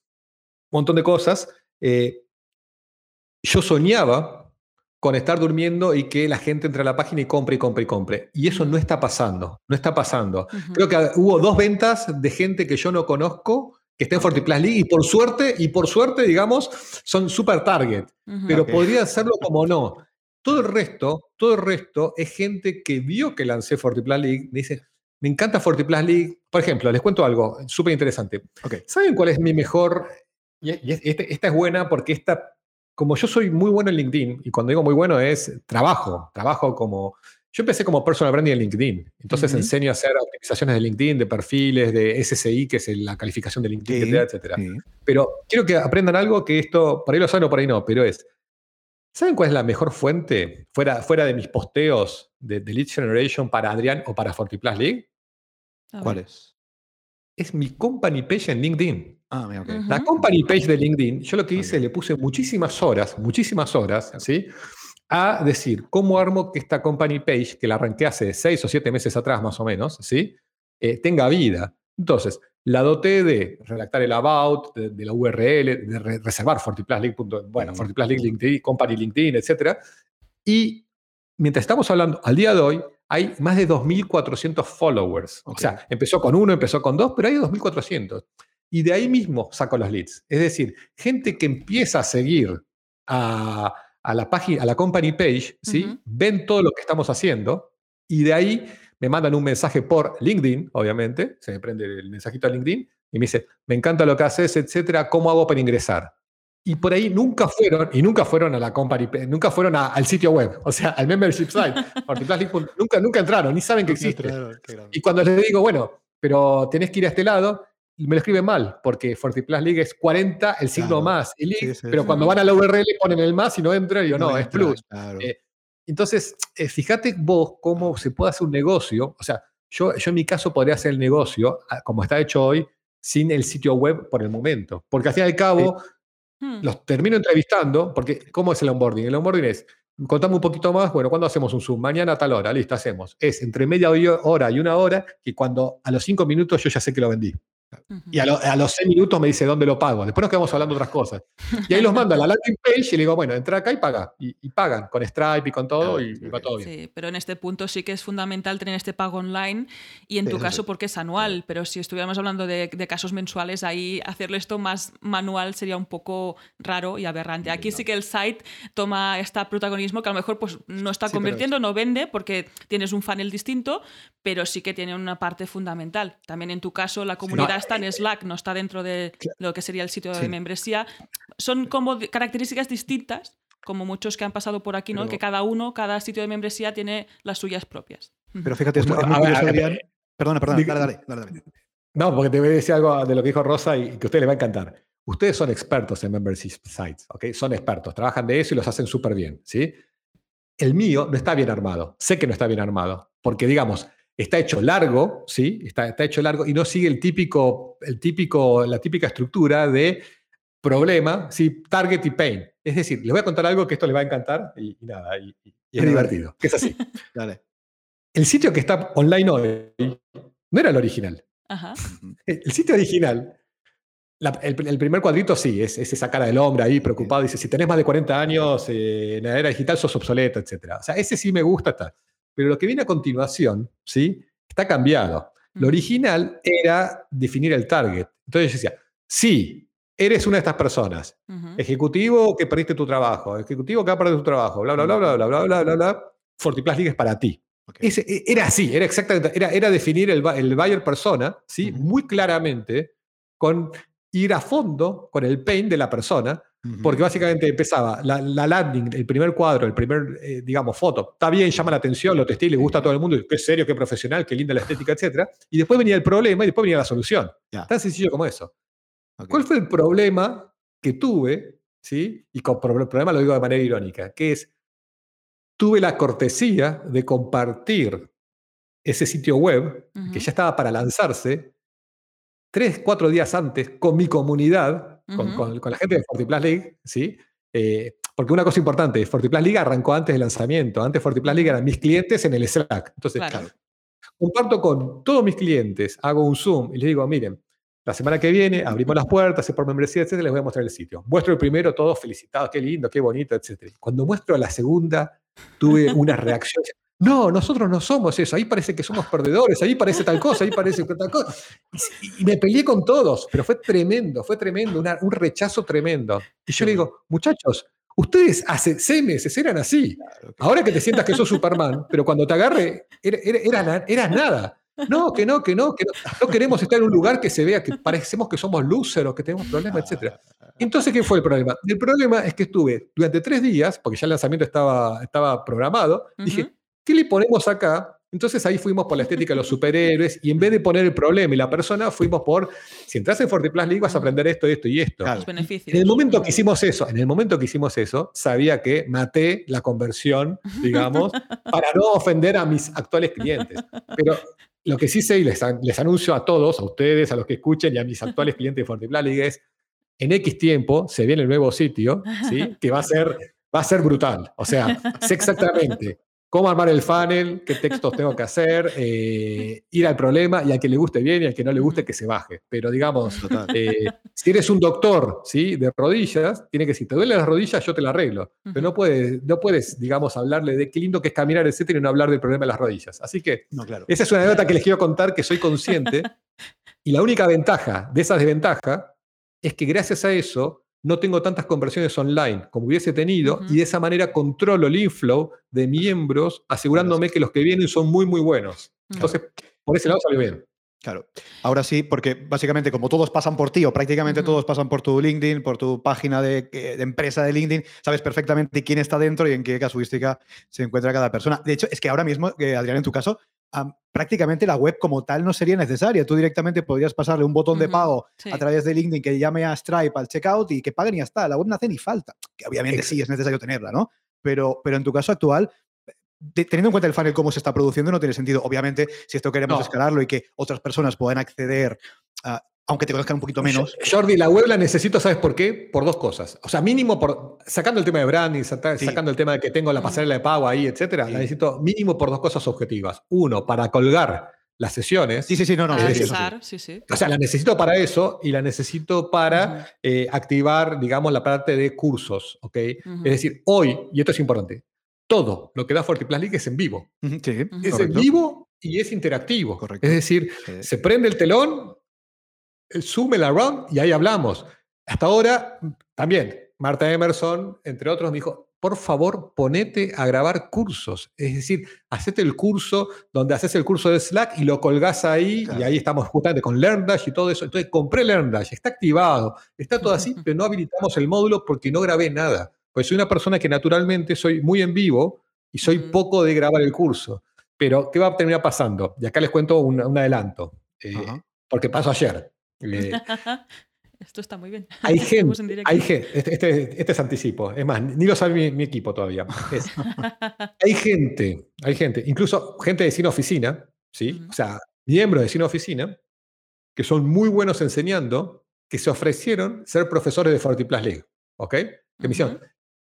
C: un montón de cosas. yo soñaba con estar durmiendo y que la gente entre a la página y compre y compre y compre. Y eso no está pasando, no está pasando. Creo que hubo dos ventas de gente que yo no conozco que está en Fortiplus League y por suerte, y por suerte, digamos, son super target. Pero podría hacerlo como no. Todo el resto, todo el resto es gente que vio que lancé Fortiplus League, me dice, me encanta Fortiplus League. Por ejemplo, les cuento algo súper interesante. ¿Saben cuál es mi mejor? Y y es- este- esta es buena porque esta, como yo soy muy bueno en LinkedIn, y cuando digo muy bueno es trabajo, trabajo como... Yo empecé como personal branding en LinkedIn, entonces enseño a hacer optimizaciones de LinkedIn, de perfiles, de SSI, que es la calificación de LinkedIn,
A: Sí,
C: etcétera, etcétera.
A: sí.
C: Pero quiero que aprendan algo que esto, por ahí lo saben o por ahí no, pero es, ¿saben cuál es la mejor fuente fuera, fuera de mis posteos de, de Lead Generation para Adrián o para Fortiplus League?
A: ¿Cuál es?
C: Es mi company page en LinkedIn.
A: Ah, mira, ok.
B: Ujú.
C: La company page de LinkedIn, yo lo que hice,
A: Ok.
C: le puse muchísimas horas, muchísimas horas, ¿sí? A decir, ¿cómo armo que esta company page, que la arranqué hace seis o siete meses atrás más o menos, ¿sí? Eh, tenga vida. Entonces, la doté de redactar el about, de, de la URL, de re- reservar Fortiplus Bueno. Fortiplus Link, LinkedIn, company LinkedIn, etc. Y mientras estamos hablando, al día de hoy, hay más de 2.400 followers. O sea, empezó con uno, empezó con dos, pero hay 2.400. Y de ahí mismo saco los leads. Es decir, gente que empieza a seguir a, a la página, a la company page, ¿sí? Ven todo lo que estamos haciendo y de ahí me mandan un mensaje por LinkedIn, obviamente, se me prende el mensajito a LinkedIn y me dice, me encanta lo que haces, etcétera, ¿cómo hago para ingresar? Y por ahí nunca fueron, y nunca fueron a la company, nunca fueron a- al sitio web, o sea, al membership site, nunca, nunca entraron, ni saben que existe. Y cuando les digo, bueno, pero tenés que ir a este lado, me lo escriben mal, porque Fortiplus League es 40, el signo
A: Claro.
C: más, y League,
A: Sí, sí,
C: pero
A: sí.
C: cuando van a la URL ponen el más y no entran, y yo, no, es
A: entra,
C: plus.
A: claro.
C: Eh, Entonces, eh, fíjate vos cómo se puede hacer un negocio, o sea, yo, yo en mi caso podría hacer el negocio, ah, como está hecho hoy, sin el sitio web por el momento, porque al fin y al cabo
B: Hmm.
C: los termino entrevistando, porque ¿cómo es el onboarding? El onboarding es, contame un poquito más, bueno, ¿cuándo hacemos un Zoom? Mañana a tal hora, listo, hacemos. Es entre media hora y una hora, que cuando a los cinco minutos yo ya sé que lo vendí. Y a, lo- a los seis minutos me dice dónde lo pago. Después nos quedamos hablando de otras cosas. Y ahí los mando a la landing page y le digo, bueno, entra acá y paga. Y, y pagan con Stripe y con todo y, y va todo bien.
B: Sí, pero en este punto sí que es fundamental tener este pago online y en
C: Sí,
B: tu caso
C: sí.
B: porque es anual, pero si estuviéramos hablando de, de casos mensuales, ahí hacerle esto más manual sería un poco raro y aberrante. Aquí sí que el site toma este protagonismo que a lo mejor pues, no está
A: Sí,
B: convirtiendo, no vende porque tienes un funnel distinto, pero sí que tiene una parte fundamental. También en tu caso la comunidad está en Slack, no está dentro de lo que sería el sitio de
A: Sí.
B: membresía. Son como características distintas como muchos que han pasado por aquí, ¿no?
A: Pero-
B: que cada uno, cada sitio de membresía tiene las suyas propias.
A: Pero fíjate, es muy, Adrián. Perdona, perdona,
C: diga-
A: dale, dale, dale, dale.
C: No, porque te voy a decir algo de lo que dijo Rosa y que a ustedes les va a encantar. Ustedes son expertos en membership sites, ¿ok? Son expertos, trabajan de eso y los hacen súper bien, ¿sí? El mío no está bien armado. Sé que no está bien armado, porque digamos, está hecho largo, ¿sí? Está, está hecho largo y no sigue el típico, el típico, la típica estructura de problema, ¿sí? Target y pain. Es decir, les voy a contar algo que esto les va a encantar y, y nada, y, es divertido. que es así.
A: Dale.
C: El sitio que está online hoy no era el original.
B: Ajá.
C: El sitio original, la- el, el primer cuadrito sí, es, es esa cara del hombre ahí preocupado, dice, si tenés más de 40 años eh, en la era digital sos obsoleto, etc. O sea, ese sí me gusta, está. Pero lo que viene a continuación, ¿sí? Está cambiado. Lo original era definir el target. Entonces yo decía, sí, eres una de estas personas, ejecutivo que perdiste tu trabajo, ejecutivo que va a perder tu trabajo, bla, bla, bla, bla, bla, bla, bla, bla, bla, Fortiplus League es para ti.
A: Ok.
C: Ese- e- era así, era exactamente, era, era definir el, el buyer persona, ¿sí?
A: Ujú.
C: Muy claramente, con ir a fondo con el pain de la persona, Porque básicamente empezaba la, la landing, el primer cuadro, el primer, eh, digamos, foto, está bien, llama la atención, lo testé y le gusta a todo el mundo, qué serio, qué profesional, qué linda la estética, etc. Y después venía el problema y después venía la solución.
A: Ya.
C: Tan sencillo como eso. ¿Cuál fue el problema que tuve? ¿sí? Y con pro- problema lo digo de manera irónica, que es, tuve la cortesía de compartir ese sitio web, que ya estaba para lanzarse, tres, cuatro días antes con mi comunidad, con,
B: Ujú.
C: con- con la gente de Fortiplus League, ¿sí? Eh, porque una cosa importante, Fortiplus League arrancó antes del lanzamiento, antes Fortiplus League eran mis clientes en el Slack. Entonces,
B: Claro.
C: comparto con todos mis clientes, hago un Zoom y les digo, miren, la semana que viene abrimos las puertas, es por membresía, etcétera, les voy a mostrar el sitio. Muestro el primero, todos felicitados, qué lindo, qué bonito, etcétera. Cuando muestro la segunda, tuve una reacción, no, nosotros no somos eso, ahí parece que somos perdedores, ahí parece tal cosa, ahí parece tal cosa. Y, me peleé con todos, pero fue tremendo, fue tremendo, un rechazo tremendo. Y yo le digo, muchachos, ustedes hace seis meses eran así. Ahora que te sientas que sos Superman, pero cuando te agarre, eras nada. No, que no, que no, que no. queremos estar en un lugar que se vea que parecemos que somos lúceros, que tenemos problemas, etc. Entonces, ¿qué fue el problema? El problema es que estuve durante tres días, porque ya el lanzamiento estaba, estaba programado, dije, ¿qué le ponemos acá? Entonces ahí fuimos por la estética de los superhéroes y en vez de poner el problema y la persona, fuimos por, si entras en FortiPlus League vas a aprender esto, esto y esto.
B: beneficios.
C: En el momento que hicimos eso, en el momento que hicimos eso, sabía que maté la conversión, digamos, para no ofender a mis actuales clientes. Pero lo que sí sé y les, les, anuncio a todos, a ustedes, a los que escuchen y a mis actuales clientes de Fortiplan es, en X tiempo se viene el nuevo sitio, ¿sí? que va a ser, va a ser brutal. O sea, sé exactamente cómo armar el funnel, qué textos tengo que hacer, eh, ir al problema y al que le guste bien y al que no le guste que se baje. Pero digamos, eh, si eres un doctor ¿sí? de rodillas, tiene que si te duele las rodillas, yo te la arreglo. Pero no puedes, no puedes, digamos, hablarle de qué lindo que es caminar, etcétera, y no hablar del problema de las rodillas. Así que esa es una anécdota que les quiero contar que soy consciente. y la única ventaja de esa desventaja es que gracias a eso no tengo tantas conversiones online como hubiese tenido y de esa manera controlo el inflow de miembros asegurándome que los que vienen son muy, muy buenos. Entonces, por ese lado salió bien.
A: Claro. Ahora sí, porque básicamente como todos pasan por ti o prácticamente todos pasan por tu LinkedIn, por tu página de, empresa de LinkedIn, sabes perfectamente quién está dentro y en qué casuística se encuentra cada persona. De hecho, es que ahora mismo, eh, Adrián, en tu caso, prácticamente la web como tal no sería necesaria. Tú directamente podrías pasarle un botón de pago a través de LinkedIn que llame a Stripe al checkout y que paguen y ya está. La web no hace ni falta. Que obviamente sí es necesario tenerla, ¿no? Pero, pero en tu caso actual, teniendo en cuenta el funnel cómo se está produciendo, no tiene sentido. Obviamente, si esto queremos escalarlo y que otras personas puedan acceder a aunque te conozcan un poquito menos.
C: Jordi, la web la necesito, ¿sabes por qué? Por dos cosas. O sea, mínimo por, sacando el tema de branding, sacando el tema de que tengo la pasarela de pago ahí, etcétera, la necesito mínimo por dos cosas objetivas. Uno, para colgar las sesiones.
A: Sí, sí, sí, no, no.
B: sí, sí.
C: O sea, la necesito para eso y la necesito para eh, activar, digamos, la parte de cursos, ¿ok? Es decir, hoy, y esto es importante, todo lo que da FortiPlus League es en vivo.
A: Sí,
C: es en vivo y es interactivo. Correcto. Es decir, se prende el telón, sume la run y ahí hablamos. Hasta ahora, también, Marta Emerson, entre otros, me dijo, por favor, ponete a grabar cursos. Es decir, hacete el curso donde haces el curso de Slack y lo colgás ahí, y ahí estamos justamente con LearnDash y todo eso. Entonces, compré LearnDash, está activado, está todo así, pero no habilitamos el módulo porque no grabé nada. Pues soy una persona que naturalmente soy muy en vivo y soy poco de grabar el curso. Pero, ¿qué va a terminar pasando? Y acá les cuento un, adelanto, eh, porque pasó ayer.
B: Esto está muy bien.
C: Hay gente, hay gente este, este, este, es anticipo, es más, ni lo sabe mi, equipo todavía. hay gente, hay gente, incluso gente de cine oficina, ¿sí? O sea, miembros de cine oficina, que son muy buenos enseñando, que se ofrecieron ser profesores de FortiPlus League. ¿Ok? Que me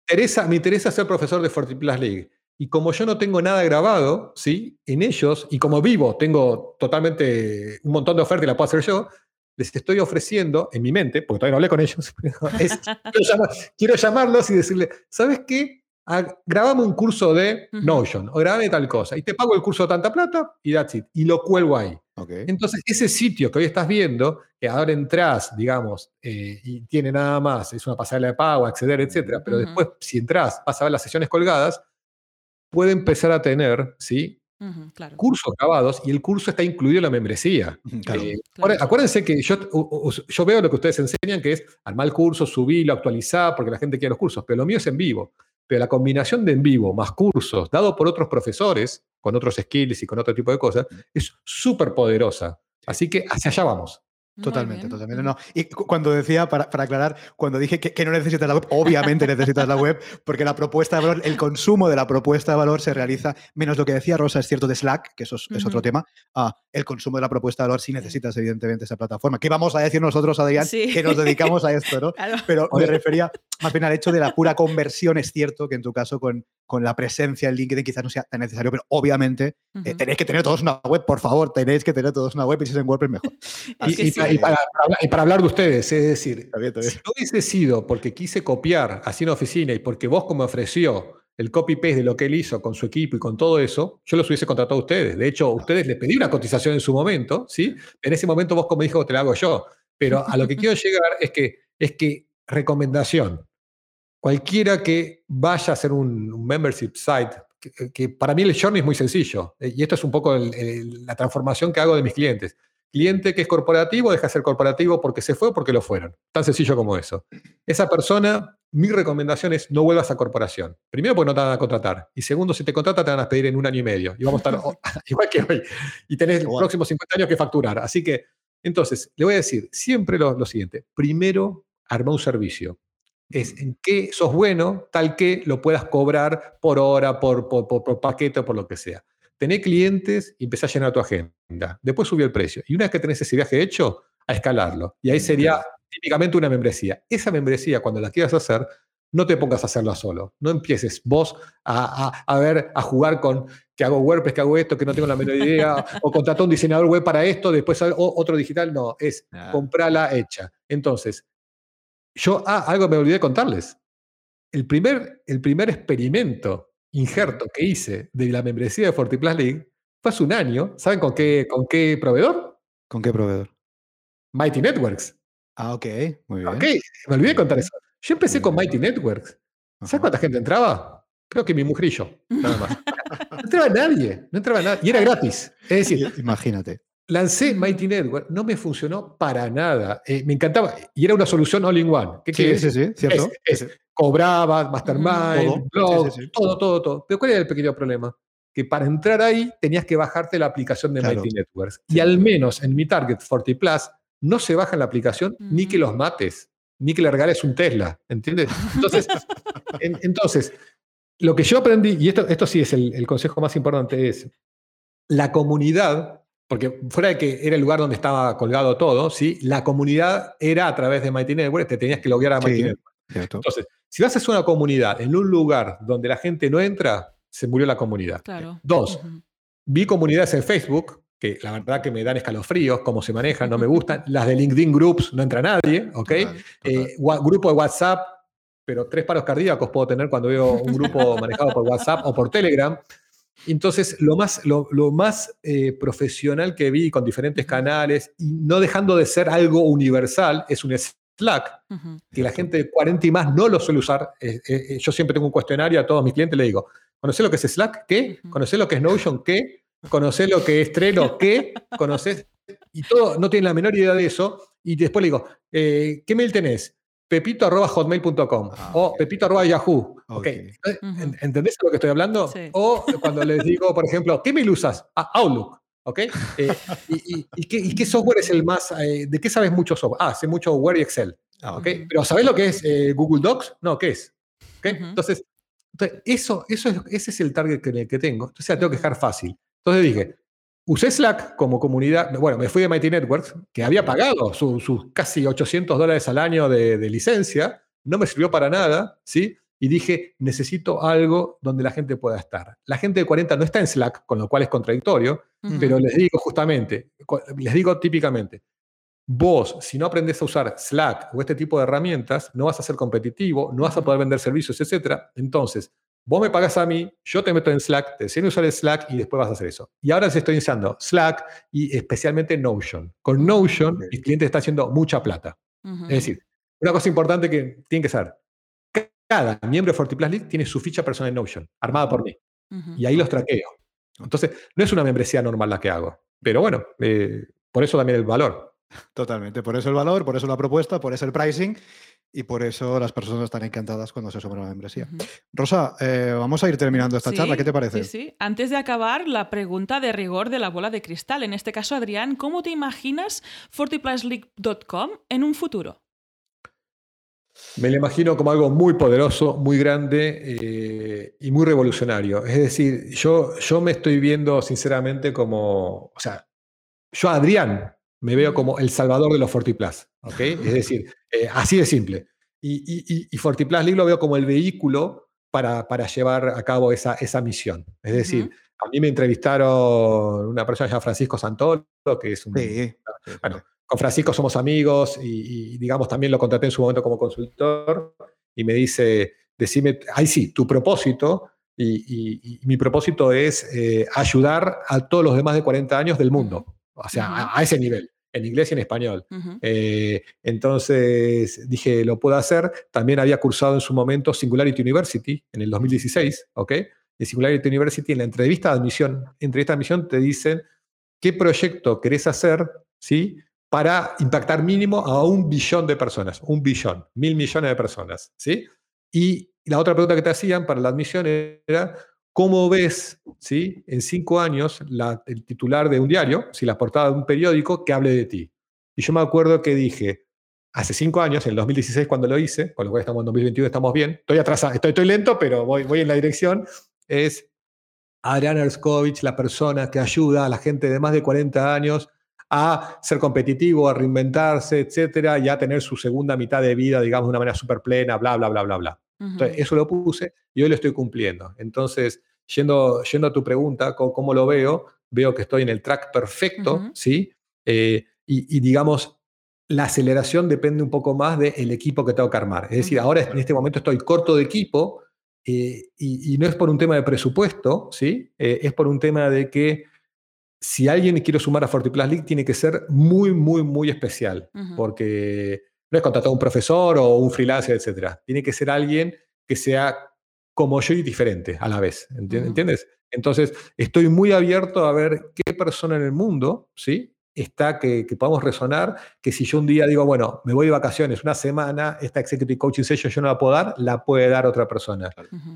C: Teresa, me interesa ser profesor de FortiPlus League. Y como yo no tengo nada grabado, ¿sí? En ellos, y como vivo, tengo totalmente un montón de ofertas y la puedo hacer yo, les estoy ofreciendo en mi mente, porque todavía no hablé con ellos, quiero, llamarlos y decirle, ¿sabes qué? Ah, grabame un curso de Notion o grabame tal cosa y te pago el curso de tanta plata y that's it. Y lo cuelgo ahí. Entonces, ese sitio que hoy estás viendo, que ahora entras, digamos, eh, y tiene nada más, es una pasarela de pago, acceder, etcétera, pero después, si entras, vas a ver las sesiones colgadas, puede empezar a tener, ¿sí? Cursos grabados y el curso está incluido en la membresía. Eh, acuérdense que yo, yo veo lo que ustedes enseñan, que es armar el curso, subirlo, actualizar, porque la gente quiere los cursos, pero lo mío es en vivo. Pero la combinación de en vivo más cursos dado por otros profesores, con otros skills y con otro tipo de cosas, es súper poderosa. Así que hacia allá vamos.
A: Totalmente, totalmente. No. Y cuando decía, para, para aclarar, cuando dije que, no necesitas la web, obviamente necesitas la web, porque la propuesta de valor, el consumo de la propuesta de valor se realiza, menos lo que decía Rosa, es cierto, de Slack, que eso es, otro tema. Ah, el consumo de la propuesta de valor sí necesitas, evidentemente, esa plataforma. ¿Qué vamos a decir nosotros, Adrián, que nos dedicamos a esto, ¿no? Pero me refería más bien al hecho de la pura conversión. Es cierto que en tu caso, con, con la presencia en LinkedIn, quizás no sea tan necesario, pero obviamente eh, tenéis que tener todos una web, por favor, tenéis que tener todos una web y si es en WordPress, mejor.
C: y, para, hablar de ustedes, es decir, si no hubiese sido porque quise copiar así en oficina y porque vos como ofreció el copy-paste de lo que él hizo con su equipo y con todo eso, yo los hubiese contratado a ustedes. De hecho, ustedes les pedí una cotización en su momento, ¿sí? En ese momento vos como dijo, te la hago yo. Pero a lo que quiero llegar es que, es que recomendación, cualquiera que vaya a hacer un, membership site, que, para mí el journey es muy sencillo, eh, y esto es un poco la transformación que hago de mis clientes. Cliente que es corporativo deja de ser corporativo porque se fue o porque lo fueron. Tan sencillo como eso. Esa persona, mi recomendación es no vuelvas a corporación. Primero porque no te van a contratar. Y segundo, si te contratan te van a pedir en un año y medio. Y vamos a estar igual que hoy. Y tenés los próximos 50 años que facturar. Así que, entonces, le voy a decir siempre lo, siguiente. Primero, arma un servicio es en qué sos bueno, tal que lo puedas cobrar por hora, por, por, por, por paquete o por lo que sea tener clientes y empezar a llenar tu agenda. Después subir el precio. Y una vez que tenés ese viaje hecho, a escalarlo. Y ahí sería típicamente una membresía. Esa membresía, cuando la quieras hacer, no te pongas a hacerla solo. No empieces vos a, ver, a jugar con que hago WordPress, que hago esto, que no tengo la menor idea, o contratar un diseñador web para esto, después otro digital. No, es comprarla hecha. Entonces, yo, ah, algo me olvidé contarles. El primer, el primer experimento injerto que hice de la membresía de FortiPlus League fue hace un año. ¿Saben con qué, con qué proveedor?
A: ¿Con qué proveedor?
C: Mighty Networks.
A: Ah, ok, muy bien.
C: Ok, me olvidé de contar eso. Yo empecé con Mighty Networks. ¿Sabes cuánta gente entraba? Creo que mi mujer y yo, nada más. No entraba nadie, no entraba nadie. Y era gratis. Es decir,
A: imagínate.
C: Lancé Mighty Network, no me funcionó para nada. Eh, me encantaba. Y era una solución all in one.
A: ¿Qué sí, sí, sí, cierto.
C: Es, cobraba, mastermind, todo. todo, todo, todo. Pero ¿cuál era el pequeño problema? Que para entrar ahí tenías que bajarte la aplicación de Mighty Networks. Y al menos en mi target 40 Plus no se baja la aplicación ni que los mates, ni que le regales un Tesla. ¿Entiendes? Entonces, entonces lo que yo aprendí, y esto, esto sí es el, el consejo más importante, es la comunidad porque fuera de que era el lugar donde estaba colgado todo, ¿sí? la comunidad era a través de Mighty Network, te tenías que loguear a Mighty Network. Entonces, si vas a hacer una comunidad en un lugar donde la gente no entra, se murió la comunidad. Dos, vi comunidades en Facebook que la verdad que me dan escalofríos, cómo se manejan, no me gustan. Las de LinkedIn Groups no entra nadie, ¿ok? Eh, grupo de WhatsApp, pero tres paros cardíacos puedo tener cuando veo un grupo manejado por WhatsApp o por Telegram. Entonces, lo más, lo, más eh, profesional que vi con diferentes canales, y no dejando de ser algo universal, es un Slack, que la gente de 40 y más no lo suele usar. Eh, eh, yo siempre tengo un cuestionario a todos mis clientes, le digo, ¿conocés lo que es Slack? ¿Qué? ¿Conocés lo que es Notion? ¿Qué? ¿Conocés lo que es Trello? ¿Qué? ¿Conocés? Y todo, no tienen la menor idea de eso. Y después le digo, ¿qué mail tenés? pepito.hotmail.com ah, o pepito.yahoo. Okay. ¿Entendés lo que estoy hablando? O cuando les digo, por ejemplo, ¿qué mail usas? Ah, Outlook. ¿Ok? Eh, y, qué, software es el más... Eh, ¿De qué sabes mucho software? Ah, sé mucho Word y Excel. Ah, ¿Ok? Pero ¿sabés lo que es eh, Google Docs? No, ¿qué es? ¿Okay? Entonces, eso, eso es, ese es el target que, que tengo. Entonces, la tengo que dejar fácil. Entonces dije, Usé Slack como comunidad, bueno, me fui de Mighty Networks, que había pagado sus casi 800 dólares al año de, licencia, no me sirvió para nada, ¿sí? Y dije, necesito algo donde la gente pueda estar. La gente de 40 no está en Slack, con lo cual es contradictorio, pero les digo justamente, les digo típicamente, vos, si no aprendes a usar Slack o este tipo de herramientas, no vas a ser competitivo, no vas a poder vender servicios, etc. Entonces, Vos me pagas a mí, yo te meto en Slack, te enseño a usar el Slack y después vas a hacer eso. Y ahora se estoy usando Slack y especialmente Notion. Con Notion, mi cliente está haciendo mucha plata. Es decir, una cosa importante que tienen que saber. Cada miembro de FortiPlus League tiene su ficha personal en Notion, armada por mí. Y ahí los traqueo. Entonces, no es una membresía normal la que hago. Pero bueno, eh, por eso también el valor.
A: Totalmente. Por eso el valor, por eso la propuesta, por eso el pricing y por eso las personas están encantadas cuando se suma la membresía. Rosa, eh, vamos a ir terminando esta charla. ¿Qué te parece?
B: Sí, sí. Antes de acabar, la pregunta de rigor de la bola de cristal. En este caso, Adrián, ¿cómo te imaginas fortiplusleague.com en un futuro?
C: Me lo imagino como algo muy poderoso, muy grande eh, y muy revolucionario. Es decir, yo, yo me estoy viendo sinceramente como, o sea, yo Adrián me veo como el salvador de los FortiPlus. ¿ok? Es decir, eh, así de simple. Y, y, FortiPlus League lo veo como el vehículo para, para llevar a cabo esa, esa misión. Es decir, a mí me entrevistaron una persona llamada Francisco Santoro, que es un... bueno, con Francisco somos amigos y, digamos, también lo contraté en su momento como consultor y me dice, decime, ahí sí, tu propósito, y, mi propósito es eh, ayudar a todos los demás de 40 años del mundo, o sea, a, ese nivel, en inglés y en español. Eh, entonces dije, lo puedo hacer. También había cursado en su momento Singularity University en el 2016, ¿ok? En Singularity University, en la entrevista de admisión, entrevista de admisión te dicen qué proyecto querés hacer, ¿sí? Para impactar mínimo a un billón de personas, un billón, mil millones de personas, ¿sí? Y la otra pregunta que te hacían para la admisión era, ¿cómo ves ¿sí? en cinco años el titular de un diario, si la portada de un periódico, que hable de ti? Y yo me acuerdo que dije, hace cinco años, en el 2016 cuando lo hice, con lo cual estamos en 2021, estamos bien, estoy atrasado, estoy, lento, pero voy, en la dirección, es Adrián Erskovich, la persona que ayuda a la gente de más de 40 años a ser competitivo, a reinventarse, etcétera, y a tener su segunda mitad de vida, digamos, de una manera súper plena, bla, bla, bla, bla, bla. Entonces, eso lo puse y hoy lo estoy cumpliendo. Entonces, yendo, yendo a tu pregunta, ¿cómo, lo veo? Veo que estoy en el track perfecto, ¿sí? Eh, y, digamos, la aceleración depende un poco más del equipo que tengo que armar. Es decir, ahora en este momento estoy corto de equipo eh, y, no es por un tema de presupuesto, ¿sí? Eh, es por un tema de que si alguien quiere sumar a FortiPlus League, tiene que ser muy, muy, muy especial, porque no es contratar a un profesor o un freelancer, etc. Tiene que ser alguien que sea como yo y diferente a la vez, ¿entiendes? Entonces, estoy muy abierto a ver qué persona en el mundo, ¿sí? Está que, que, podamos resonar, que si yo un día digo, bueno, me voy de vacaciones una semana, esta Executive Coaching Session yo no la puedo dar, la puede dar otra persona.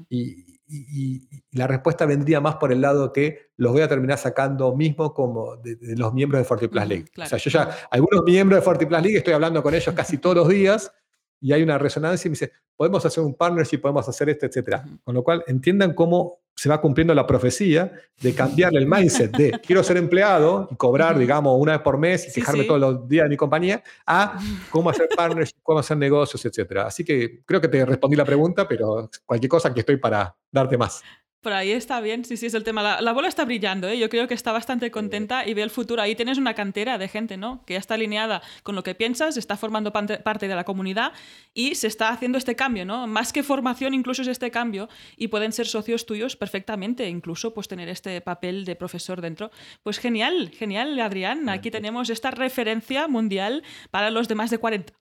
C: y, y, la respuesta vendría más por el lado que los voy a terminar sacando mismo como de, los miembros de FortiPlus League. O sea, yo ya, algunos miembros de FortiPlus League, estoy hablando con ellos casi todos los días y hay una resonancia y me dice, podemos hacer un partnership, podemos hacer esto, etc. Con lo cual, entiendan cómo se va cumpliendo la profecía de cambiarle el mindset de quiero ser empleado y cobrar, digamos, una vez por mes y fijarme todos los días de mi compañía, a cómo hacer partnership, cómo hacer negocios, etc. Así que creo que te respondí la pregunta, pero cualquier cosa aquí estoy para darte más.
B: Por ahí está bien, sí, sí, es el tema. La, bola está brillando, ¿eh? yo creo que está bastante contenta y ve el futuro. Ahí tienes una cantera de gente, ¿no? Que ya está alineada con lo que piensas, está formando parte de la comunidad y se está haciendo este cambio, ¿no? Más que formación, incluso es este cambio y pueden ser socios tuyos perfectamente, incluso pues tener este papel de profesor dentro. Pues genial, genial, Adrián. Aquí tenemos esta referencia mundial para los de más de 40.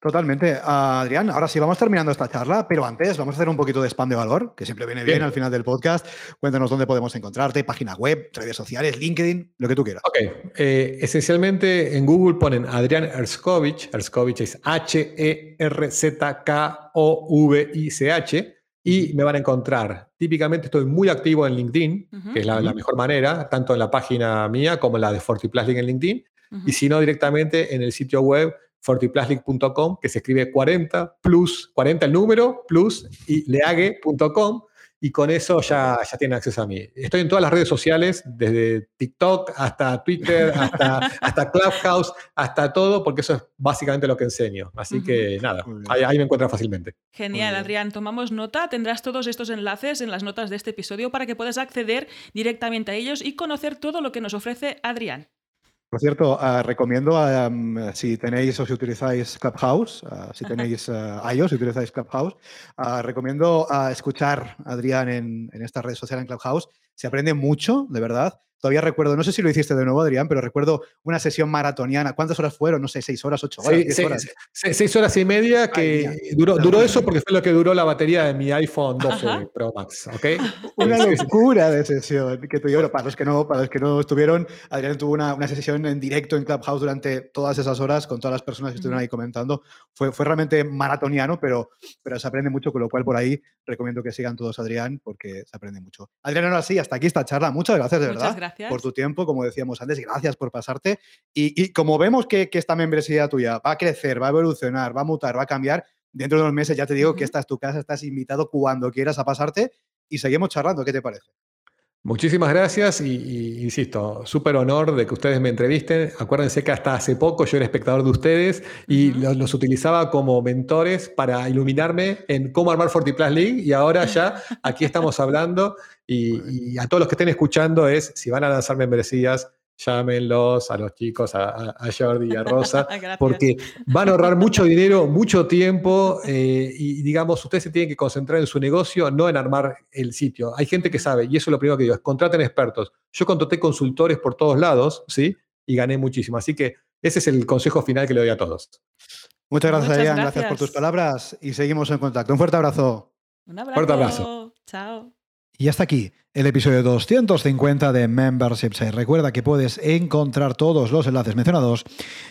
A: Totalmente. Adrián, ahora sí, vamos terminando esta charla, pero antes vamos a hacer un poquito de spam de valor, que siempre viene bien, al final del podcast. Cuéntanos dónde podemos encontrarte, página web, redes sociales, LinkedIn, lo que tú quieras.
C: Ok. Eh, esencialmente en Google ponen Adrián Erskovich. Erskovich es H-E-R-Z-K-O-V-I-C-H. Y me van a encontrar. Típicamente estoy muy activo en LinkedIn, que es la, mejor manera, tanto en la página mía como en la de FortiPlus en LinkedIn. Y si no, directamente en el sitio web fortiplastic.com, que se escribe 40 plus, 40 el número, plus y league.com, y con eso ya, ya tienen acceso a mí. Estoy en todas las redes sociales, desde TikTok hasta Twitter, hasta, hasta Clubhouse, hasta todo, porque eso es básicamente lo que enseño. Así que nada, ahí, me encuentran fácilmente.
B: Genial, Adrián. Tomamos nota. Tendrás todos estos enlaces en las notas de este episodio para que puedas acceder directamente a ellos y conocer todo lo que nos ofrece Adrián.
A: Por cierto, uh, recomiendo, um, si tenéis o si utilizáis Clubhouse, uh, si tenéis uh, iOS, si utilizáis Clubhouse, recomiendo escuchar a Adrián en, en esta red social en Clubhouse. Se aprende mucho, de verdad. Todavía recuerdo, no sé si lo hiciste de nuevo, Adrián, pero recuerdo una sesión maratoniana. ¿Cuántas horas fueron? No sé, seis horas, ocho horas.
C: seis, horas. Seis, horas y media, que duró, duró, eso porque fue lo que duró la batería de mi iPhone 12 Pro Max. ¿okay?
A: Una locura de sesión que tuvieron. Para los que no, para los que no estuvieron, Adrián tuvo una, una, sesión en directo en Clubhouse durante todas esas horas con todas las personas que estuvieron ahí comentando. Fue, fue realmente maratoniano, pero, pero se aprende mucho, con lo cual por ahí recomiendo que sigan todos a Adrián porque se aprende mucho. Adrián, ahora sí, hasta aquí esta charla. Muchas gracias, de verdad.
B: Gracias
A: por tu tiempo, como decíamos antes, gracias por pasarte. Y, como vemos que, esta membresía tuya va a crecer, va a evolucionar, va a mutar, va a cambiar, dentro de unos meses ya te digo que esta es tu casa, estás invitado cuando quieras a pasarte y seguimos charlando. ¿Qué te parece?
C: Muchísimas gracias y, insisto, súper honor de que ustedes me entrevisten. Acuérdense que hasta hace poco yo era espectador de ustedes y los, utilizaba como mentores para iluminarme en cómo armar FortiPlus League y ahora ya aquí estamos hablando y, a todos los que estén escuchando es, si van a lanzar membresías, llámenlos a los chicos, a, Jordi y a Rosa, porque van a ahorrar mucho dinero, mucho tiempo eh, y digamos, ustedes se tienen que concentrar en su negocio, no en armar el sitio. Hay gente que sabe, y eso es lo primero que digo, es contraten expertos. Yo contraté consultores por todos lados, ¿sí? Y gané muchísimo. Así que ese es el consejo final que le doy a todos.
A: Muchas gracias, Adrián. Gracias. por tus palabras y seguimos en contacto. Un fuerte abrazo.
B: Un abrazo. Fuerte abrazo. Chao.
A: Y hasta aquí el episodio 250 de Membership Site. Recuerda que puedes encontrar todos los enlaces mencionados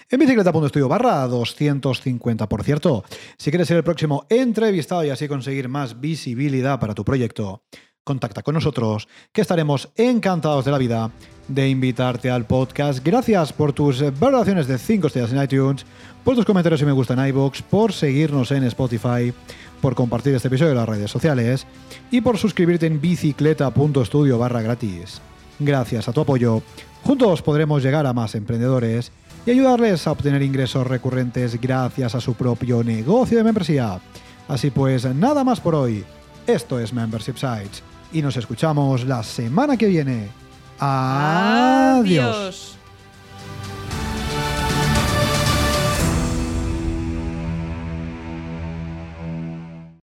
A: en bicicleta.studio barra 250. Por cierto, si quieres ser el próximo entrevistado y así conseguir más visibilidad para tu proyecto, contacta con nosotros, que estaremos encantados de la vida de invitarte al podcast. Gracias por tus valoraciones de 5 estrellas en iTunes, por tus comentarios si me gustan en iVoox, por seguirnos en Spotify por compartir este episodio en las redes sociales y por suscribirte en bicicleta.studio barra gratis. Gracias a tu apoyo, juntos podremos llegar a más emprendedores y ayudarles a obtener ingresos recurrentes gracias a su propio negocio de membresía. Así pues, nada más por hoy. Esto es Membership Sites y nos escuchamos la semana que viene. Adiós.